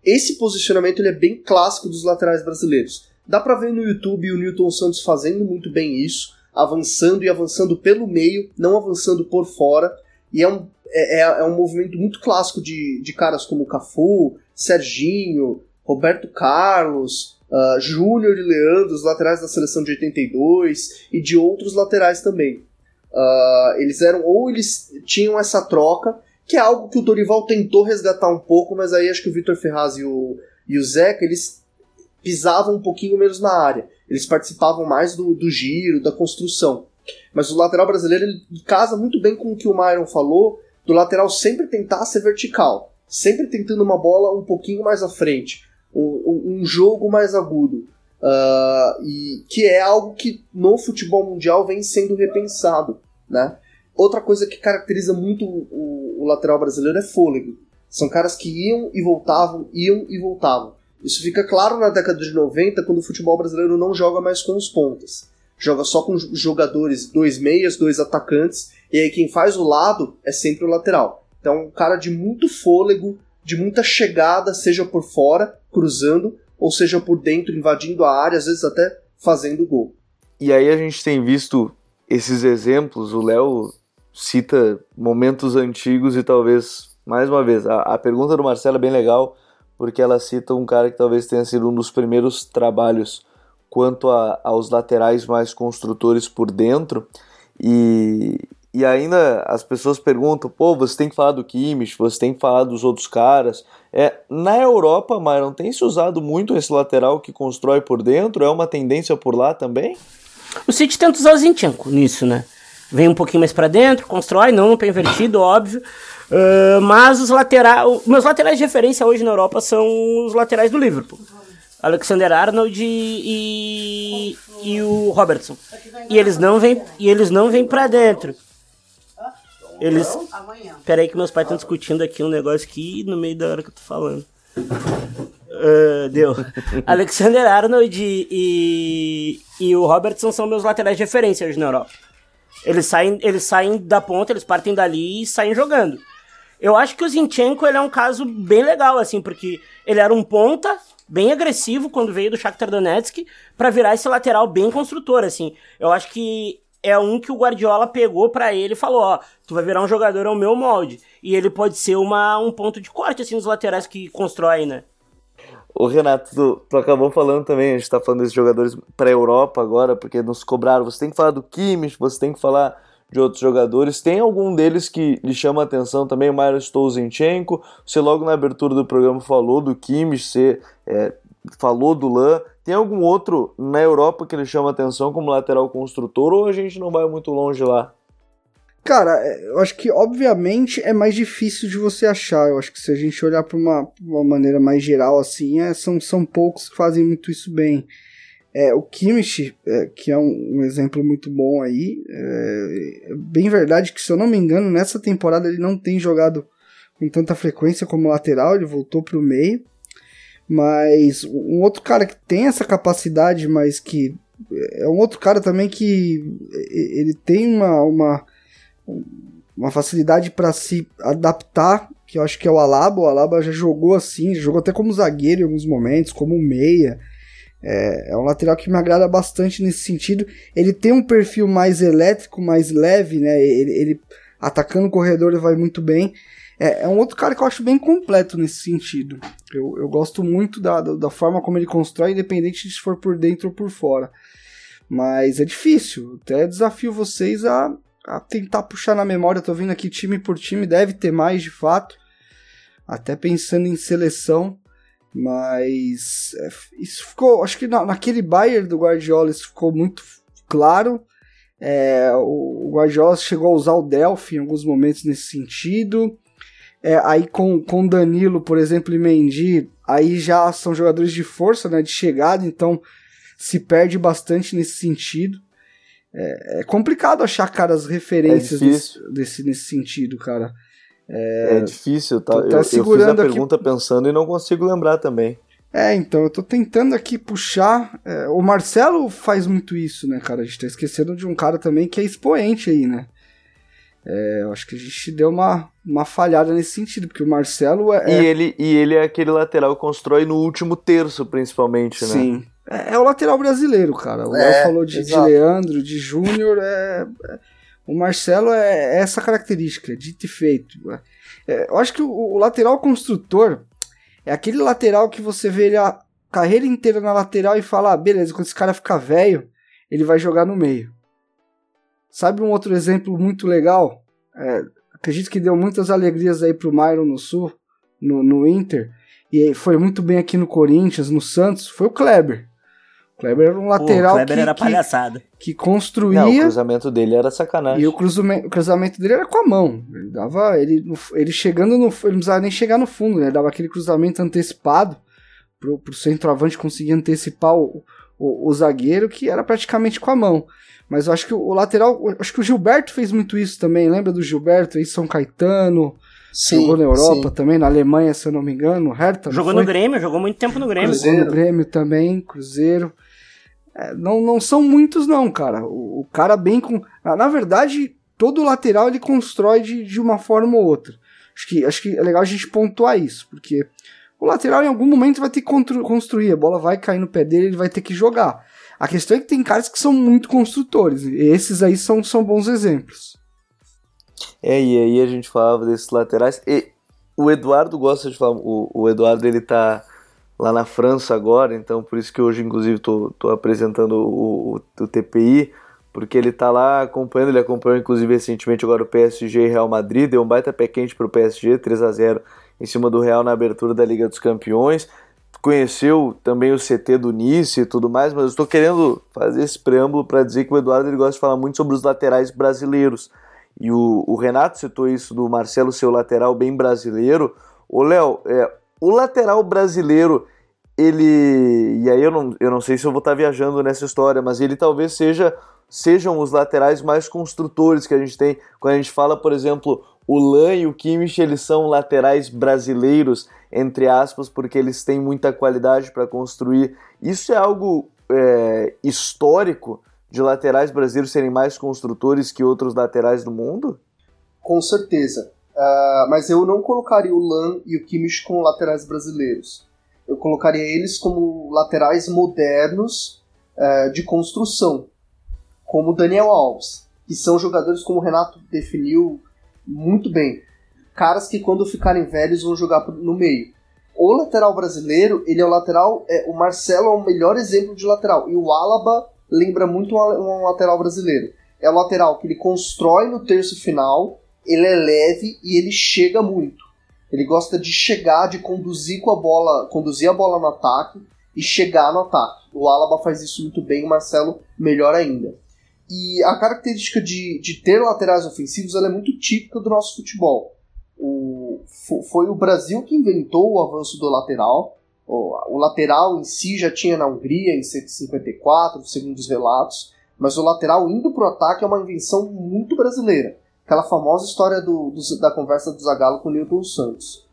Esse posicionamento ele é bem clássico dos laterais brasileiros. Dá para ver no YouTube o Newton Santos fazendo muito bem isso, avançando e avançando pelo meio, não avançando por fora. E é um, é, é, é um movimento muito clássico de, de caras como Cafu, Serginho, Roberto Carlos, uh, Júnior e Leandro, os laterais da seleção de 82 e de outros laterais também. Uh, eles eram ou eles tinham essa troca que é algo que o Dorival tentou resgatar um pouco, mas aí acho que o Vitor Ferraz e o, e o Zeca, eles pisavam um pouquinho menos na área. Eles participavam mais do, do giro, da construção. Mas o lateral brasileiro ele casa muito bem com o que o Myron falou, do lateral sempre tentar ser vertical, sempre tentando uma bola um pouquinho mais à frente, um, um jogo mais agudo. Uh, e que é algo que no futebol mundial vem sendo repensado, né? Outra coisa que caracteriza muito o, o, lateral brasileiro é fôlego. São caras que iam e voltavam, iam e voltavam. Isso fica claro na década de 90, quando o futebol brasileiro não joga mais com os pontas. Joga só com jogadores, dois meias, dois atacantes, e aí quem faz o lado é sempre o lateral. Então, um cara de muito fôlego, de muita chegada, seja por fora, cruzando, ou seja por dentro, invadindo a área, às vezes até fazendo gol. E aí a gente tem visto esses exemplos, o Léo cita momentos antigos e talvez, mais uma vez, a, a pergunta do Marcelo é bem legal, porque ela cita um cara que talvez tenha sido um dos primeiros trabalhos quanto a, aos laterais mais construtores por dentro. E, e ainda as pessoas perguntam, pô, você tem que falar do Kimmich, você tem que falar dos outros caras. É, na Europa, Myron, tem se usado muito esse lateral que constrói por dentro? É uma tendência por lá também? O City tenta usar o Zinchenko nisso, né? Vem um pouquinho mais para dentro, constrói, não no pé invertido, óbvio. Uh, mas os laterais, meus laterais de referência hoje na Europa são os laterais do Liverpool. Alexander Arnold e, e, e o Robertson. E eles não vêm, e eles não vêm para dentro. Eles Pera aí que meus pais estão discutindo aqui um negócio aqui no meio da hora que eu tô falando. Uh, deu. Alexander Arnold e, e, e o Robertson são meus laterais de referência hoje na Europa. Eles saem, eles saem da ponta, eles partem dali e saem jogando. Eu acho que o Zinchenko ele é um caso bem legal, assim, porque ele era um ponta bem agressivo quando veio do Shakhtar Donetsk para virar esse lateral bem construtor, assim. Eu acho que é um que o Guardiola pegou para ele e falou, ó, tu vai virar um jogador ao meu molde. E ele pode ser uma, um ponto de corte, assim, nos laterais que constrói, né? O Renato, tu, tu, acabou falando também, a gente tá falando desses jogadores para a Europa agora, porque nos cobraram. Você tem que falar do Kimmich, você tem que falar de outros jogadores. Tem algum deles que lhe chama a atenção também? O Mário Stolzenchenko. Você logo na abertura do programa falou do Kimmich, você é, falou do Lan. Tem algum outro na Europa que lhe chama a atenção como lateral construtor ou a gente não vai muito longe lá? Cara, é, eu acho que obviamente é mais difícil de você achar. Eu acho que se a gente olhar para uma, uma maneira mais geral assim, é, são, são poucos que fazem muito isso bem. É, o Kimmich, é, que é um, um, exemplo muito bom aí, é, é, bem verdade que, se eu não me engano, nessa temporada ele não tem jogado com tanta frequência como lateral, ele voltou para o meio. Mas um outro cara que tem essa capacidade, mas que é um outro cara também que ele tem uma, uma, uma facilidade para se adaptar, que eu acho que é o Alaba. O Alaba já jogou assim, jogou até como zagueiro em alguns momentos, como meia. É, é um lateral que me agrada bastante nesse sentido. Ele tem um perfil mais elétrico, mais leve, né? Ele, ele atacando o corredor ele vai muito bem. É, é, um outro cara que eu acho bem completo nesse sentido. Eu, eu gosto muito da, da, da, forma como ele constrói, independente de se for por dentro ou por fora. Mas é difícil. Até desafio vocês a, a tentar puxar na memória. Tô vendo aqui time por time, deve ter mais de fato. Até pensando em seleção. Mas é, isso ficou. Acho que na, naquele Bayern do Guardiola isso ficou muito claro. É, o, o Guardiola chegou a usar o Delphi em alguns momentos nesse sentido. É, aí com, com Danilo, por exemplo, e Mendy, aí já são jogadores de força, né, de chegada, então se perde bastante nesse sentido. É, é complicado achar caras referências é nesse, desse, nesse sentido, cara. É, é difícil, tá? tá eu, segurando eu fiz a pergunta aqui... pensando e não consigo lembrar também. É, então, eu tô tentando aqui puxar. É, o Marcelo faz muito isso, né, cara? A gente tá esquecendo de um cara também que é expoente aí, né? É, eu acho que a gente deu uma, uma falhada nesse sentido, porque o Marcelo é. E, ele, e ele é aquele lateral que constrói no último terço, principalmente, né? Sim. É, é o lateral brasileiro, cara. O Léo é, falou de, de, Leandro, de Júnior. É, é, o Marcelo é, essa característica, dito e feito. É, eu acho que o, o, lateral construtor é aquele lateral que você vê ele a carreira inteira na lateral e fala: ah, beleza, quando esse cara ficar velho, ele vai jogar no meio. Sabe um outro exemplo muito legal? É, acredito que deu muitas alegrias aí pro Myron no Sul, no, no Inter, e foi muito bem aqui no Corinthians, no Santos, foi o Kleber. O Kleber era um lateral Pô, o Kleber que, era palhaçada. Que, que construía. Não, o cruzamento dele era sacanagem. E o cruzamento, o cruzamento dele era com a mão. Ele dava. Ele, ele chegando no. Ele não precisava nem chegar no fundo, né? Ele dava aquele cruzamento antecipado pro, pro centroavante conseguir antecipar o, o, o zagueiro, que era praticamente com a mão. Mas eu acho que o lateral, acho que o Gilberto fez muito isso também. Lembra do Gilberto aí, São Caetano? Sim, jogou na Europa sim. também, na Alemanha, se eu não me engano. Hertha, jogou no Grêmio, jogou muito tempo no Grêmio. Jogou no Grêmio também, Cruzeiro. É, não, não são muitos, não, cara. O, o, cara bem com. Na verdade, todo lateral ele constrói de, de uma forma ou outra. Acho que, acho que é legal a gente pontuar isso, porque o lateral em algum momento vai ter que construir, a bola vai cair no pé dele, ele vai ter que jogar. A questão é que tem caras que são muito construtores. E esses aí são, são bons exemplos. É, e aí a gente falava desses laterais. E o Eduardo gosta de falar. O, o Eduardo ele tá lá na França agora, então por isso que hoje, inclusive, tô apresentando o, o, o TPI, porque ele tá lá acompanhando, ele acompanhou inclusive recentemente agora o PSG e Real Madrid, deu um baita pé quente pro PSG, 3 a 0 em cima do Real na abertura da Liga dos Campeões conheceu também o CT do Nice e tudo mais, mas eu estou querendo fazer esse preâmbulo para dizer que o Eduardo ele gosta de falar muito sobre os laterais brasileiros. E o, o Renato citou isso do Marcelo, seu lateral bem brasileiro. Ô, Léo, é, o lateral brasileiro, ele. E aí eu não, eu não sei se eu vou estar viajando nessa história, mas ele talvez seja sejam os laterais mais construtores que a gente tem. Quando a gente fala, por exemplo, o Lan e o Kimmich, eles são laterais brasileiros, entre aspas, porque eles têm muita qualidade para construir. Isso é algo é, histórico de laterais brasileiros serem mais construtores que outros laterais do mundo? Com certeza. Uh, mas eu não colocaria o Lan e o Kimmich como laterais brasileiros. Eu colocaria eles como laterais modernos uh, de construção, como Daniel Alves, que são jogadores como o Renato definiu muito bem. Caras que quando ficarem velhos vão jogar no meio. O lateral brasileiro, ele é o lateral. É, o Marcelo é o melhor exemplo de lateral. E o Alaba lembra muito um, um lateral brasileiro. É o lateral que ele constrói no terço final, ele é leve e ele chega muito. Ele gosta de chegar, de conduzir com a bola, conduzir a bola no ataque e chegar no ataque. O Alaba faz isso muito bem, o Marcelo melhor ainda. E a característica de, de ter laterais ofensivos é muito típica do nosso futebol. O, foi o Brasil que inventou o avanço do lateral. O, o lateral em si já tinha na Hungria em 154, segundo os relatos, mas o lateral indo para o ataque é uma invenção muito brasileira. Aquela famosa história do, do, da conversa do Zagallo com o Newton Santos.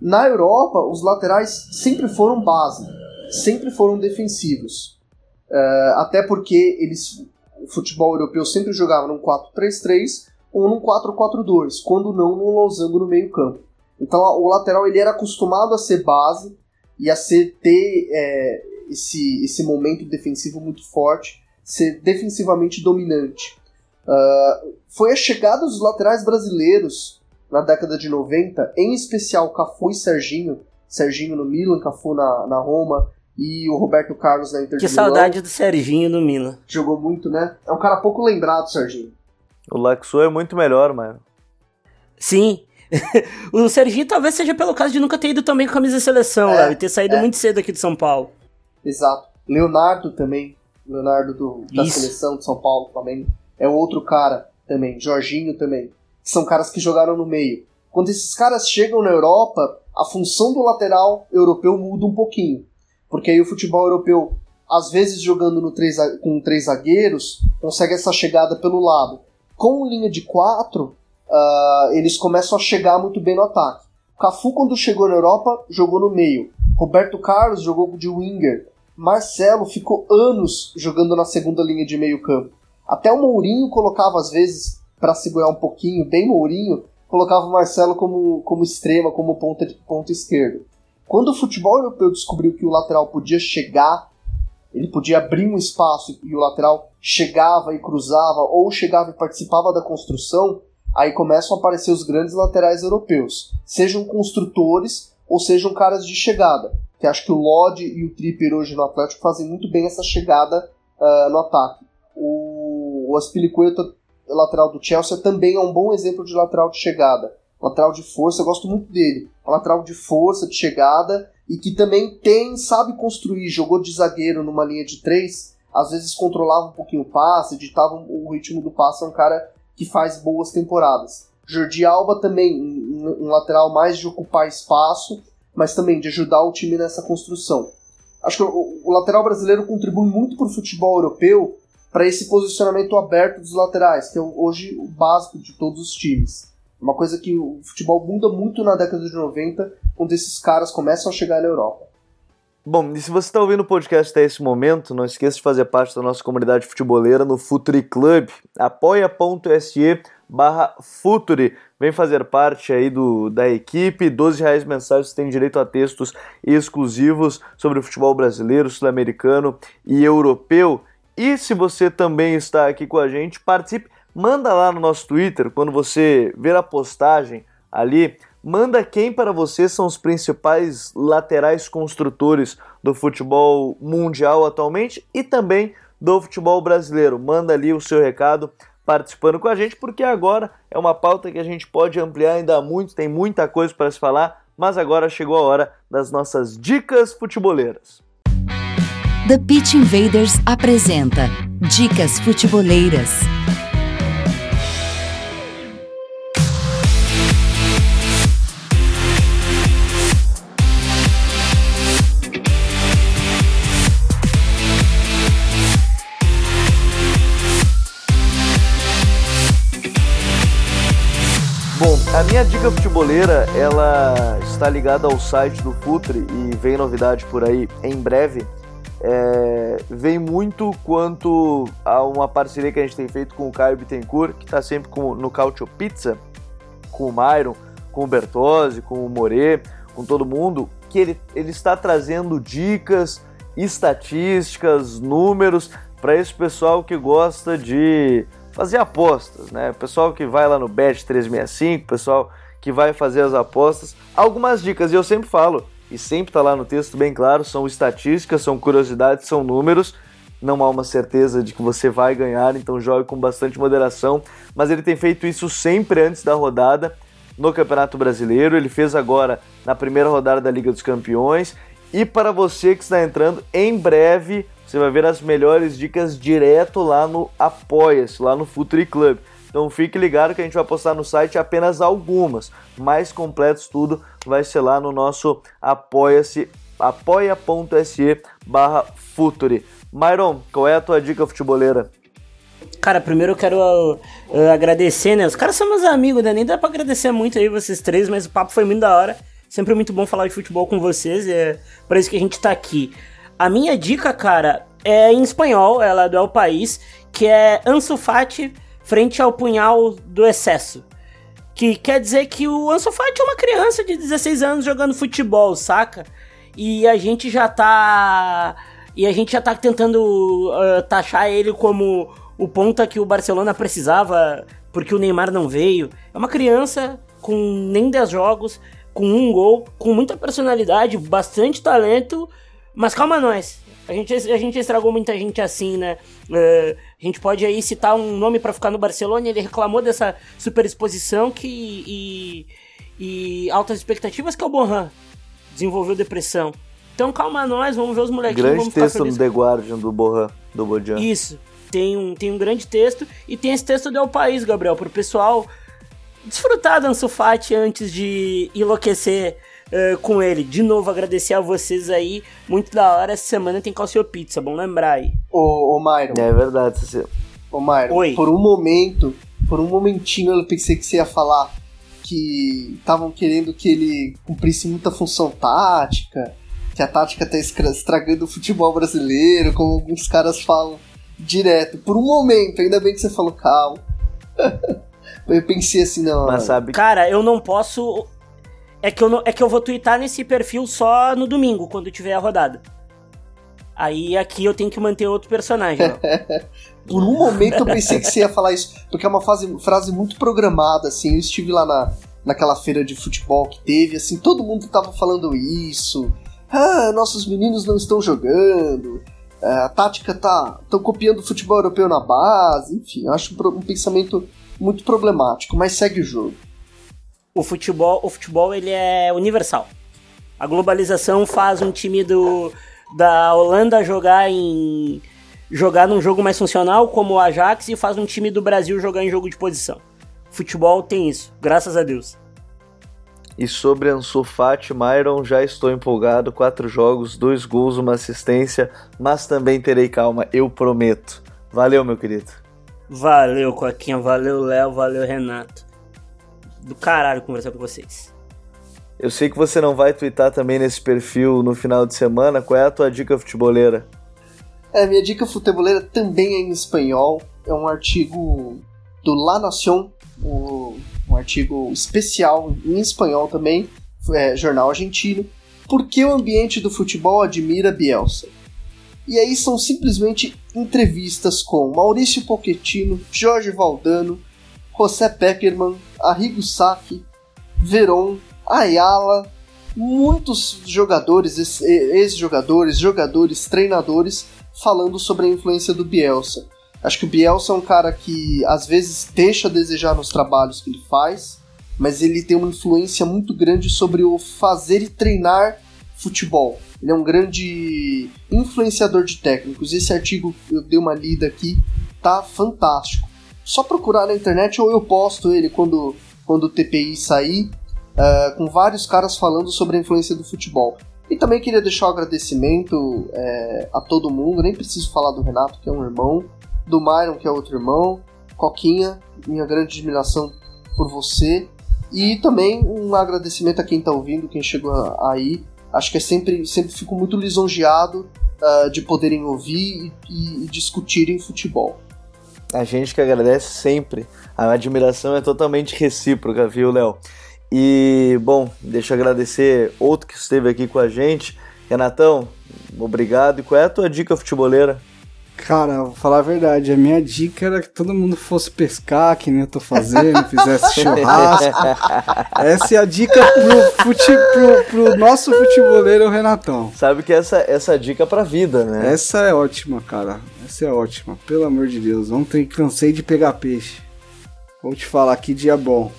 Na Europa, os laterais sempre foram base, sempre foram defensivos. Uh, até porque eles, o futebol europeu sempre jogava num 4-3-3 ou num 4-4-2, quando não num losango no meio campo. Então o lateral ele era acostumado a ser base e a ser, ter é, esse, esse momento defensivo muito forte, ser defensivamente dominante. Uh, foi a chegada dos laterais brasileiros na década de 90, em especial Cafu e Serginho, Serginho no Milan, Cafu na, na Roma e o Roberto Carlos na Inter Que saudade do Serginho no Milan. Jogou muito, né? É um cara pouco lembrado, Serginho. O Laxo é muito melhor, mano. Sim. o Serginho talvez seja pelo caso de nunca ter ido também com a camisa de seleção, é, e ter saído é. muito cedo aqui de São Paulo. Exato. Leonardo também, Leonardo do, da Isso. seleção de São Paulo também, é outro cara também, Jorginho também. São caras que jogaram no meio. Quando esses caras chegam na Europa, a função do lateral europeu muda um pouquinho. Porque aí o futebol europeu, às vezes jogando no três, com três zagueiros, consegue essa chegada pelo lado. Com linha de quatro, uh, eles começam a chegar muito bem no ataque. Cafu, quando chegou na Europa, jogou no meio. Roberto Carlos jogou de winger. Marcelo ficou anos jogando na segunda linha de meio campo. Até o Mourinho colocava, às vezes, para segurar um pouquinho, bem Mourinho, colocava o Marcelo como, como extrema, como ponta, ponta esquerdo. Quando o futebol europeu descobriu que o lateral podia chegar, ele podia abrir um espaço e o lateral chegava e cruzava, ou chegava e participava da construção, aí começam a aparecer os grandes laterais europeus, sejam construtores ou sejam caras de chegada. Que acho que o Lodge e o Tripper hoje no Atlético fazem muito bem essa chegada uh, no ataque. O, o Aspilicueta, lateral do Chelsea, também é um bom exemplo de lateral de chegada. Lateral de força, eu gosto muito dele. Lateral de força, de chegada, e que também tem, sabe construir, jogou de zagueiro numa linha de três, às vezes controlava um pouquinho o passe, ditava o ritmo do passe, é um cara que faz boas temporadas. Jordi Alba também, um, um lateral mais de ocupar espaço, mas também de ajudar o time nessa construção. Acho que o, o lateral brasileiro contribui muito para o futebol europeu para esse posicionamento aberto dos laterais, que é hoje o básico de todos os times. Uma coisa que o futebol muda muito na década de 90, quando esses caras começam a chegar na Europa. Bom, e se você está ouvindo o podcast até esse momento, não esqueça de fazer parte da nossa comunidade futeboleira no Futuri Club, apoia.se barra Futuri. Vem fazer parte aí do, da equipe, 12 reais mensais você tem direito a textos exclusivos sobre o futebol brasileiro, sul-americano e europeu. E se você também está aqui com a gente, participe, manda lá no nosso Twitter, quando você ver a postagem ali, Manda quem para você são os principais laterais construtores do futebol mundial atualmente e também do futebol brasileiro. Manda ali o seu recado participando com a gente, porque agora é uma pauta que a gente pode ampliar ainda muito, tem muita coisa para se falar, mas agora chegou a hora das nossas dicas futeboleiras. The Pitch Invaders apresenta Dicas Futeboleiras. A minha dica futeboleira, ela está ligada ao site do Futre e vem novidade por aí em breve. É, vem muito quanto a uma parceria que a gente tem feito com o Caio Bittencourt, que está sempre com, no Cautio Pizza, com o Myron, com o Bertozzi, com o More, com todo mundo, que ele, ele está trazendo dicas, estatísticas, números para esse pessoal que gosta de fazer apostas, né? Pessoal que vai lá no Bet 365, pessoal que vai fazer as apostas, algumas dicas e eu sempre falo, e sempre tá lá no texto bem claro, são estatísticas, são curiosidades, são números. Não há uma certeza de que você vai ganhar, então jogue com bastante moderação. Mas ele tem feito isso sempre antes da rodada no Campeonato Brasileiro. Ele fez agora na primeira rodada da Liga dos Campeões. E para você que está entrando, em breve você vai ver as melhores dicas direto lá no Apoia-se, lá no Futuri Club. Então fique ligado que a gente vai postar no site apenas algumas, mais completos tudo vai ser lá no nosso apoia-se, apoia.se barra Futuri. Myron, qual é a tua dica futeboleira? Cara, primeiro eu quero uh, uh, agradecer, né? Os caras são meus amigos, né? Nem dá pra agradecer muito aí vocês três, mas o papo foi muito da hora. Sempre muito bom falar de futebol com vocês, é por isso que a gente tá aqui. A minha dica, cara, é em espanhol, ela é do El País, que é Ansu Fati frente ao punhal do excesso. Que quer dizer que o Ansu Fati é uma criança de 16 anos jogando futebol, saca? E a gente já tá. E a gente já tá tentando uh, taxar ele como o ponta que o Barcelona precisava porque o Neymar não veio. É uma criança com nem 10 jogos, com um gol, com muita personalidade, bastante talento, mas calma nós. A gente, a gente estragou muita gente assim, né? Uh, a gente pode aí citar um nome para ficar no Barcelona, ele reclamou dessa superexposição que, e, e altas expectativas que é o Borran. Desenvolveu depressão. Então calma nós, vamos ver os molequinhos. Grande vamos texto no The Guardian do Borran, do Bodian. Isso. Tem um, tem um grande texto e tem esse texto do El País, Gabriel, pro pessoal desfrutar do Ansu Fati antes de enlouquecer uh, com ele. De novo, agradecer a vocês aí. Muito da hora. Essa semana tem Calcio Pizza, bom lembrar aí. Ô, ô Myron. É verdade, Cecília. Ô, Myron, Oi. por um momento, por um momentinho eu pensei que você ia falar que estavam querendo que ele cumprisse muita função tática, que a tática tá estra- estragando o futebol brasileiro, como alguns caras falam direto. Por um momento, ainda bem que você falou calma. eu pensei assim, não. Mas sabe Cara, eu não posso. É que eu, não, é que eu vou twittar nesse perfil só no domingo, quando tiver a rodada. Aí aqui eu tenho que manter outro personagem. Por um momento eu pensei que você ia falar isso, porque é uma fase, frase muito programada, assim. Eu estive lá na, naquela feira de futebol que teve, assim, todo mundo tava falando isso. Ah, nossos meninos não estão jogando. é, A tática tá. estão copiando o futebol europeu na base. Enfim, acho um pensamento muito problemático, mas segue o jogo. O futebol, o futebol ele é universal. A globalização faz um time do, da Holanda jogar em jogar num jogo mais funcional como o Ajax e faz um time do Brasil jogar em jogo de posição. Futebol tem isso, graças a Deus. E sobre Ansu Fati, Myron, já estou empolgado. Quatro jogos, dois gols, uma assistência, mas também terei calma, eu prometo. Valeu, meu querido. Valeu, Coquinha, valeu, Léo, valeu, Renato. Do caralho conversar com vocês. Eu sei que você não vai twittar também nesse perfil no final de semana. Qual é a tua dica futeboleira? É, minha dica futeboleira também é em espanhol. É um artigo do La Nación, um artigo especial em espanhol também, é, jornal argentino. Por que o ambiente do futebol admira Bielsa? E aí são simplesmente entrevistas com Maurício Pochettino, Jorge Valdano, José Peckerman, Arrigo Sacchi, Veron, Ayala, muitos jogadores, ex- ex-jogadores, jogadores, treinadores falando sobre a influência do Bielsa. Acho que o Bielsa é um cara que às vezes deixa a desejar nos trabalhos que ele faz, mas ele tem uma influência muito grande sobre o fazer e treinar futebol. Ele é um grande influenciador de técnicos. Esse artigo eu dei uma lida aqui, tá fantástico. Só procurar na internet ou eu posto ele quando, quando o TPI sair, ah, com vários caras falando sobre a influência do futebol. E também queria deixar um agradecimento é, a todo mundo, nem preciso falar do Renato, que é um irmão, do Myron, que é outro irmão, Coquinha, minha grande admiração por você, e também um agradecimento a quem está ouvindo, quem chegou aí. Acho que é sempre, sempre fico muito lisonjeado ah, de poderem ouvir e, e- e discutirem futebol. A gente que agradece sempre. A admiração é totalmente recíproca, viu, Léo? E, bom, deixa eu agradecer outro que esteve aqui com a gente. Renatão, obrigado. E qual é a tua dica futeboleira? Cara, vou falar a verdade, a minha dica era que todo mundo fosse pescar, que nem eu tô fazendo, fizesse churrasco. Essa é a dica pro, fute, pro, pro nosso futeboleiro Renatão. Sabe que essa, essa dica é pra vida, né? Essa é ótima, cara. Essa é ótima. Pelo amor de Deus. Ontem cansei de pegar peixe. Vou te falar que dia bom.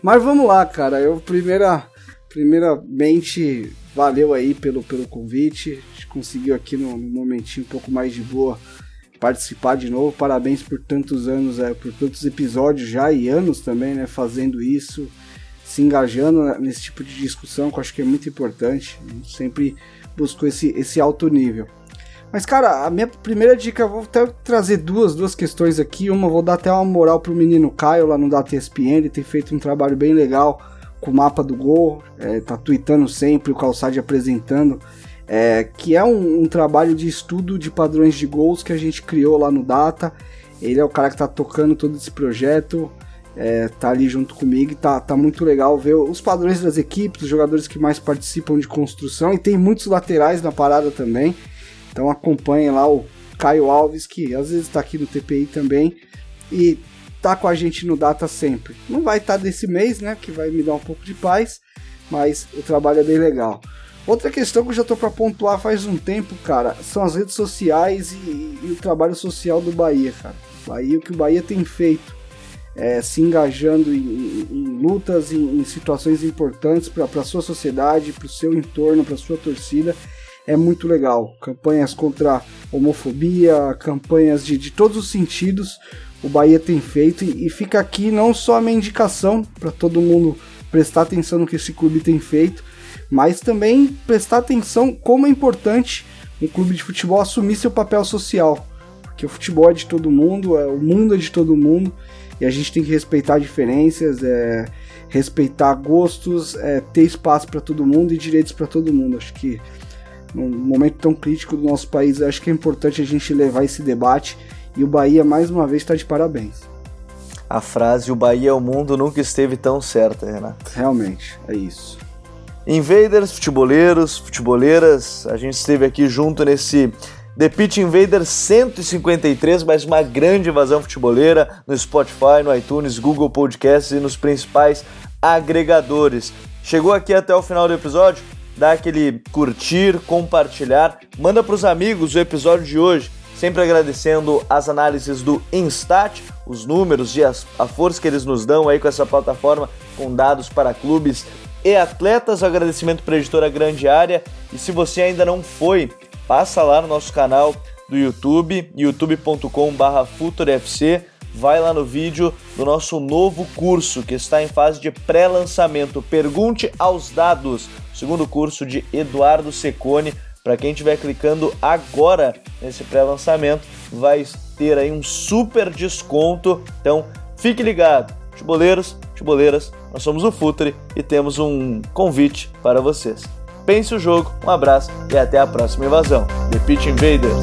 Mas vamos lá, cara. Eu primeira, primeiramente valeu aí pelo, pelo convite. A gente conseguiu aqui no momentinho um pouco mais de boa participar de novo. Parabéns por tantos anos, é, por tantos episódios já e anos também, né? Fazendo isso, se engajando nesse tipo de discussão, que eu acho que é muito importante. A gente sempre buscou esse, esse alto nível. Mas, cara, a minha primeira dica, vou até trazer duas, duas questões aqui. Uma, vou dar até uma moral pro menino Caio lá no Data ESPN. Ele tem feito um trabalho bem legal com o mapa do gol. É, tá tweetando sempre, o Calçade apresentando. é, que é um, um, trabalho de estudo de padrões de gols que a gente criou lá no Data. Ele é o cara que está tocando todo esse projeto, é, tá ali junto comigo e tá, tá muito legal ver os padrões das equipes, os jogadores que mais participam de construção e tem muitos laterais na parada também. Então acompanhem lá o Caio Alves, que às vezes está aqui no TPI também e tá com a gente no Data sempre. Não vai estar tá desse mês, né, que vai me dar um pouco de paz, mas o trabalho é bem legal. Outra questão que eu já tô para pontuar faz um tempo, cara, são as redes sociais e, e, o trabalho social do Bahia, cara. Bahia, o que o Bahia tem feito, é, se engajando em, em, em lutas, em, em, situações importantes para a sua sociedade, para o seu entorno, para sua torcida, é muito legal. Campanhas contra homofobia, campanhas de, de todos os sentidos, o Bahia tem feito e, fica aqui não só a minha indicação para todo mundo prestar atenção no que esse clube tem feito, mas também prestar atenção como é importante um clube de futebol assumir seu papel social, porque o futebol é de todo mundo, é, o mundo é de todo mundo e a gente tem que respeitar diferenças, é, respeitar gostos, é, ter espaço para todo mundo e direitos para todo mundo. Acho que num momento tão crítico do nosso país, acho que é importante a gente levar esse debate e o Bahia mais uma vez está de parabéns. A frase "O Bahia é o mundo" nunca esteve tão certa, Renato. Realmente, é isso. Invaders, futeboleiros, futeboleiras, a gente esteve aqui junto nesse The Pitch Invaders 153, mais uma grande invasão futeboleira no Spotify, no iTunes, Google Podcasts e nos principais agregadores. Chegou aqui até o final do episódio? Dá aquele curtir, compartilhar, manda para os amigos o episódio de hoje, sempre agradecendo as análises do Instat, os números e as, a força que eles nos dão aí com essa plataforma com dados para clubes e atletas. Agradecimento para a editora Grande Área. E se você ainda não foi, passa lá no nosso canal do YouTube, youtube.com/futurefc. Vai lá no vídeo do nosso novo curso que está em fase de pré-lançamento. Pergunte aos dados. Segundo curso de Eduardo Secone. Para quem estiver clicando agora nesse pré-lançamento, vai ter aí um super desconto. Então, fique ligado. Futeboleiros, futeboleiras, nós somos o Futre e temos um convite para vocês. Pense o jogo, um abraço e até a próxima invasão. The Pitch Invaders!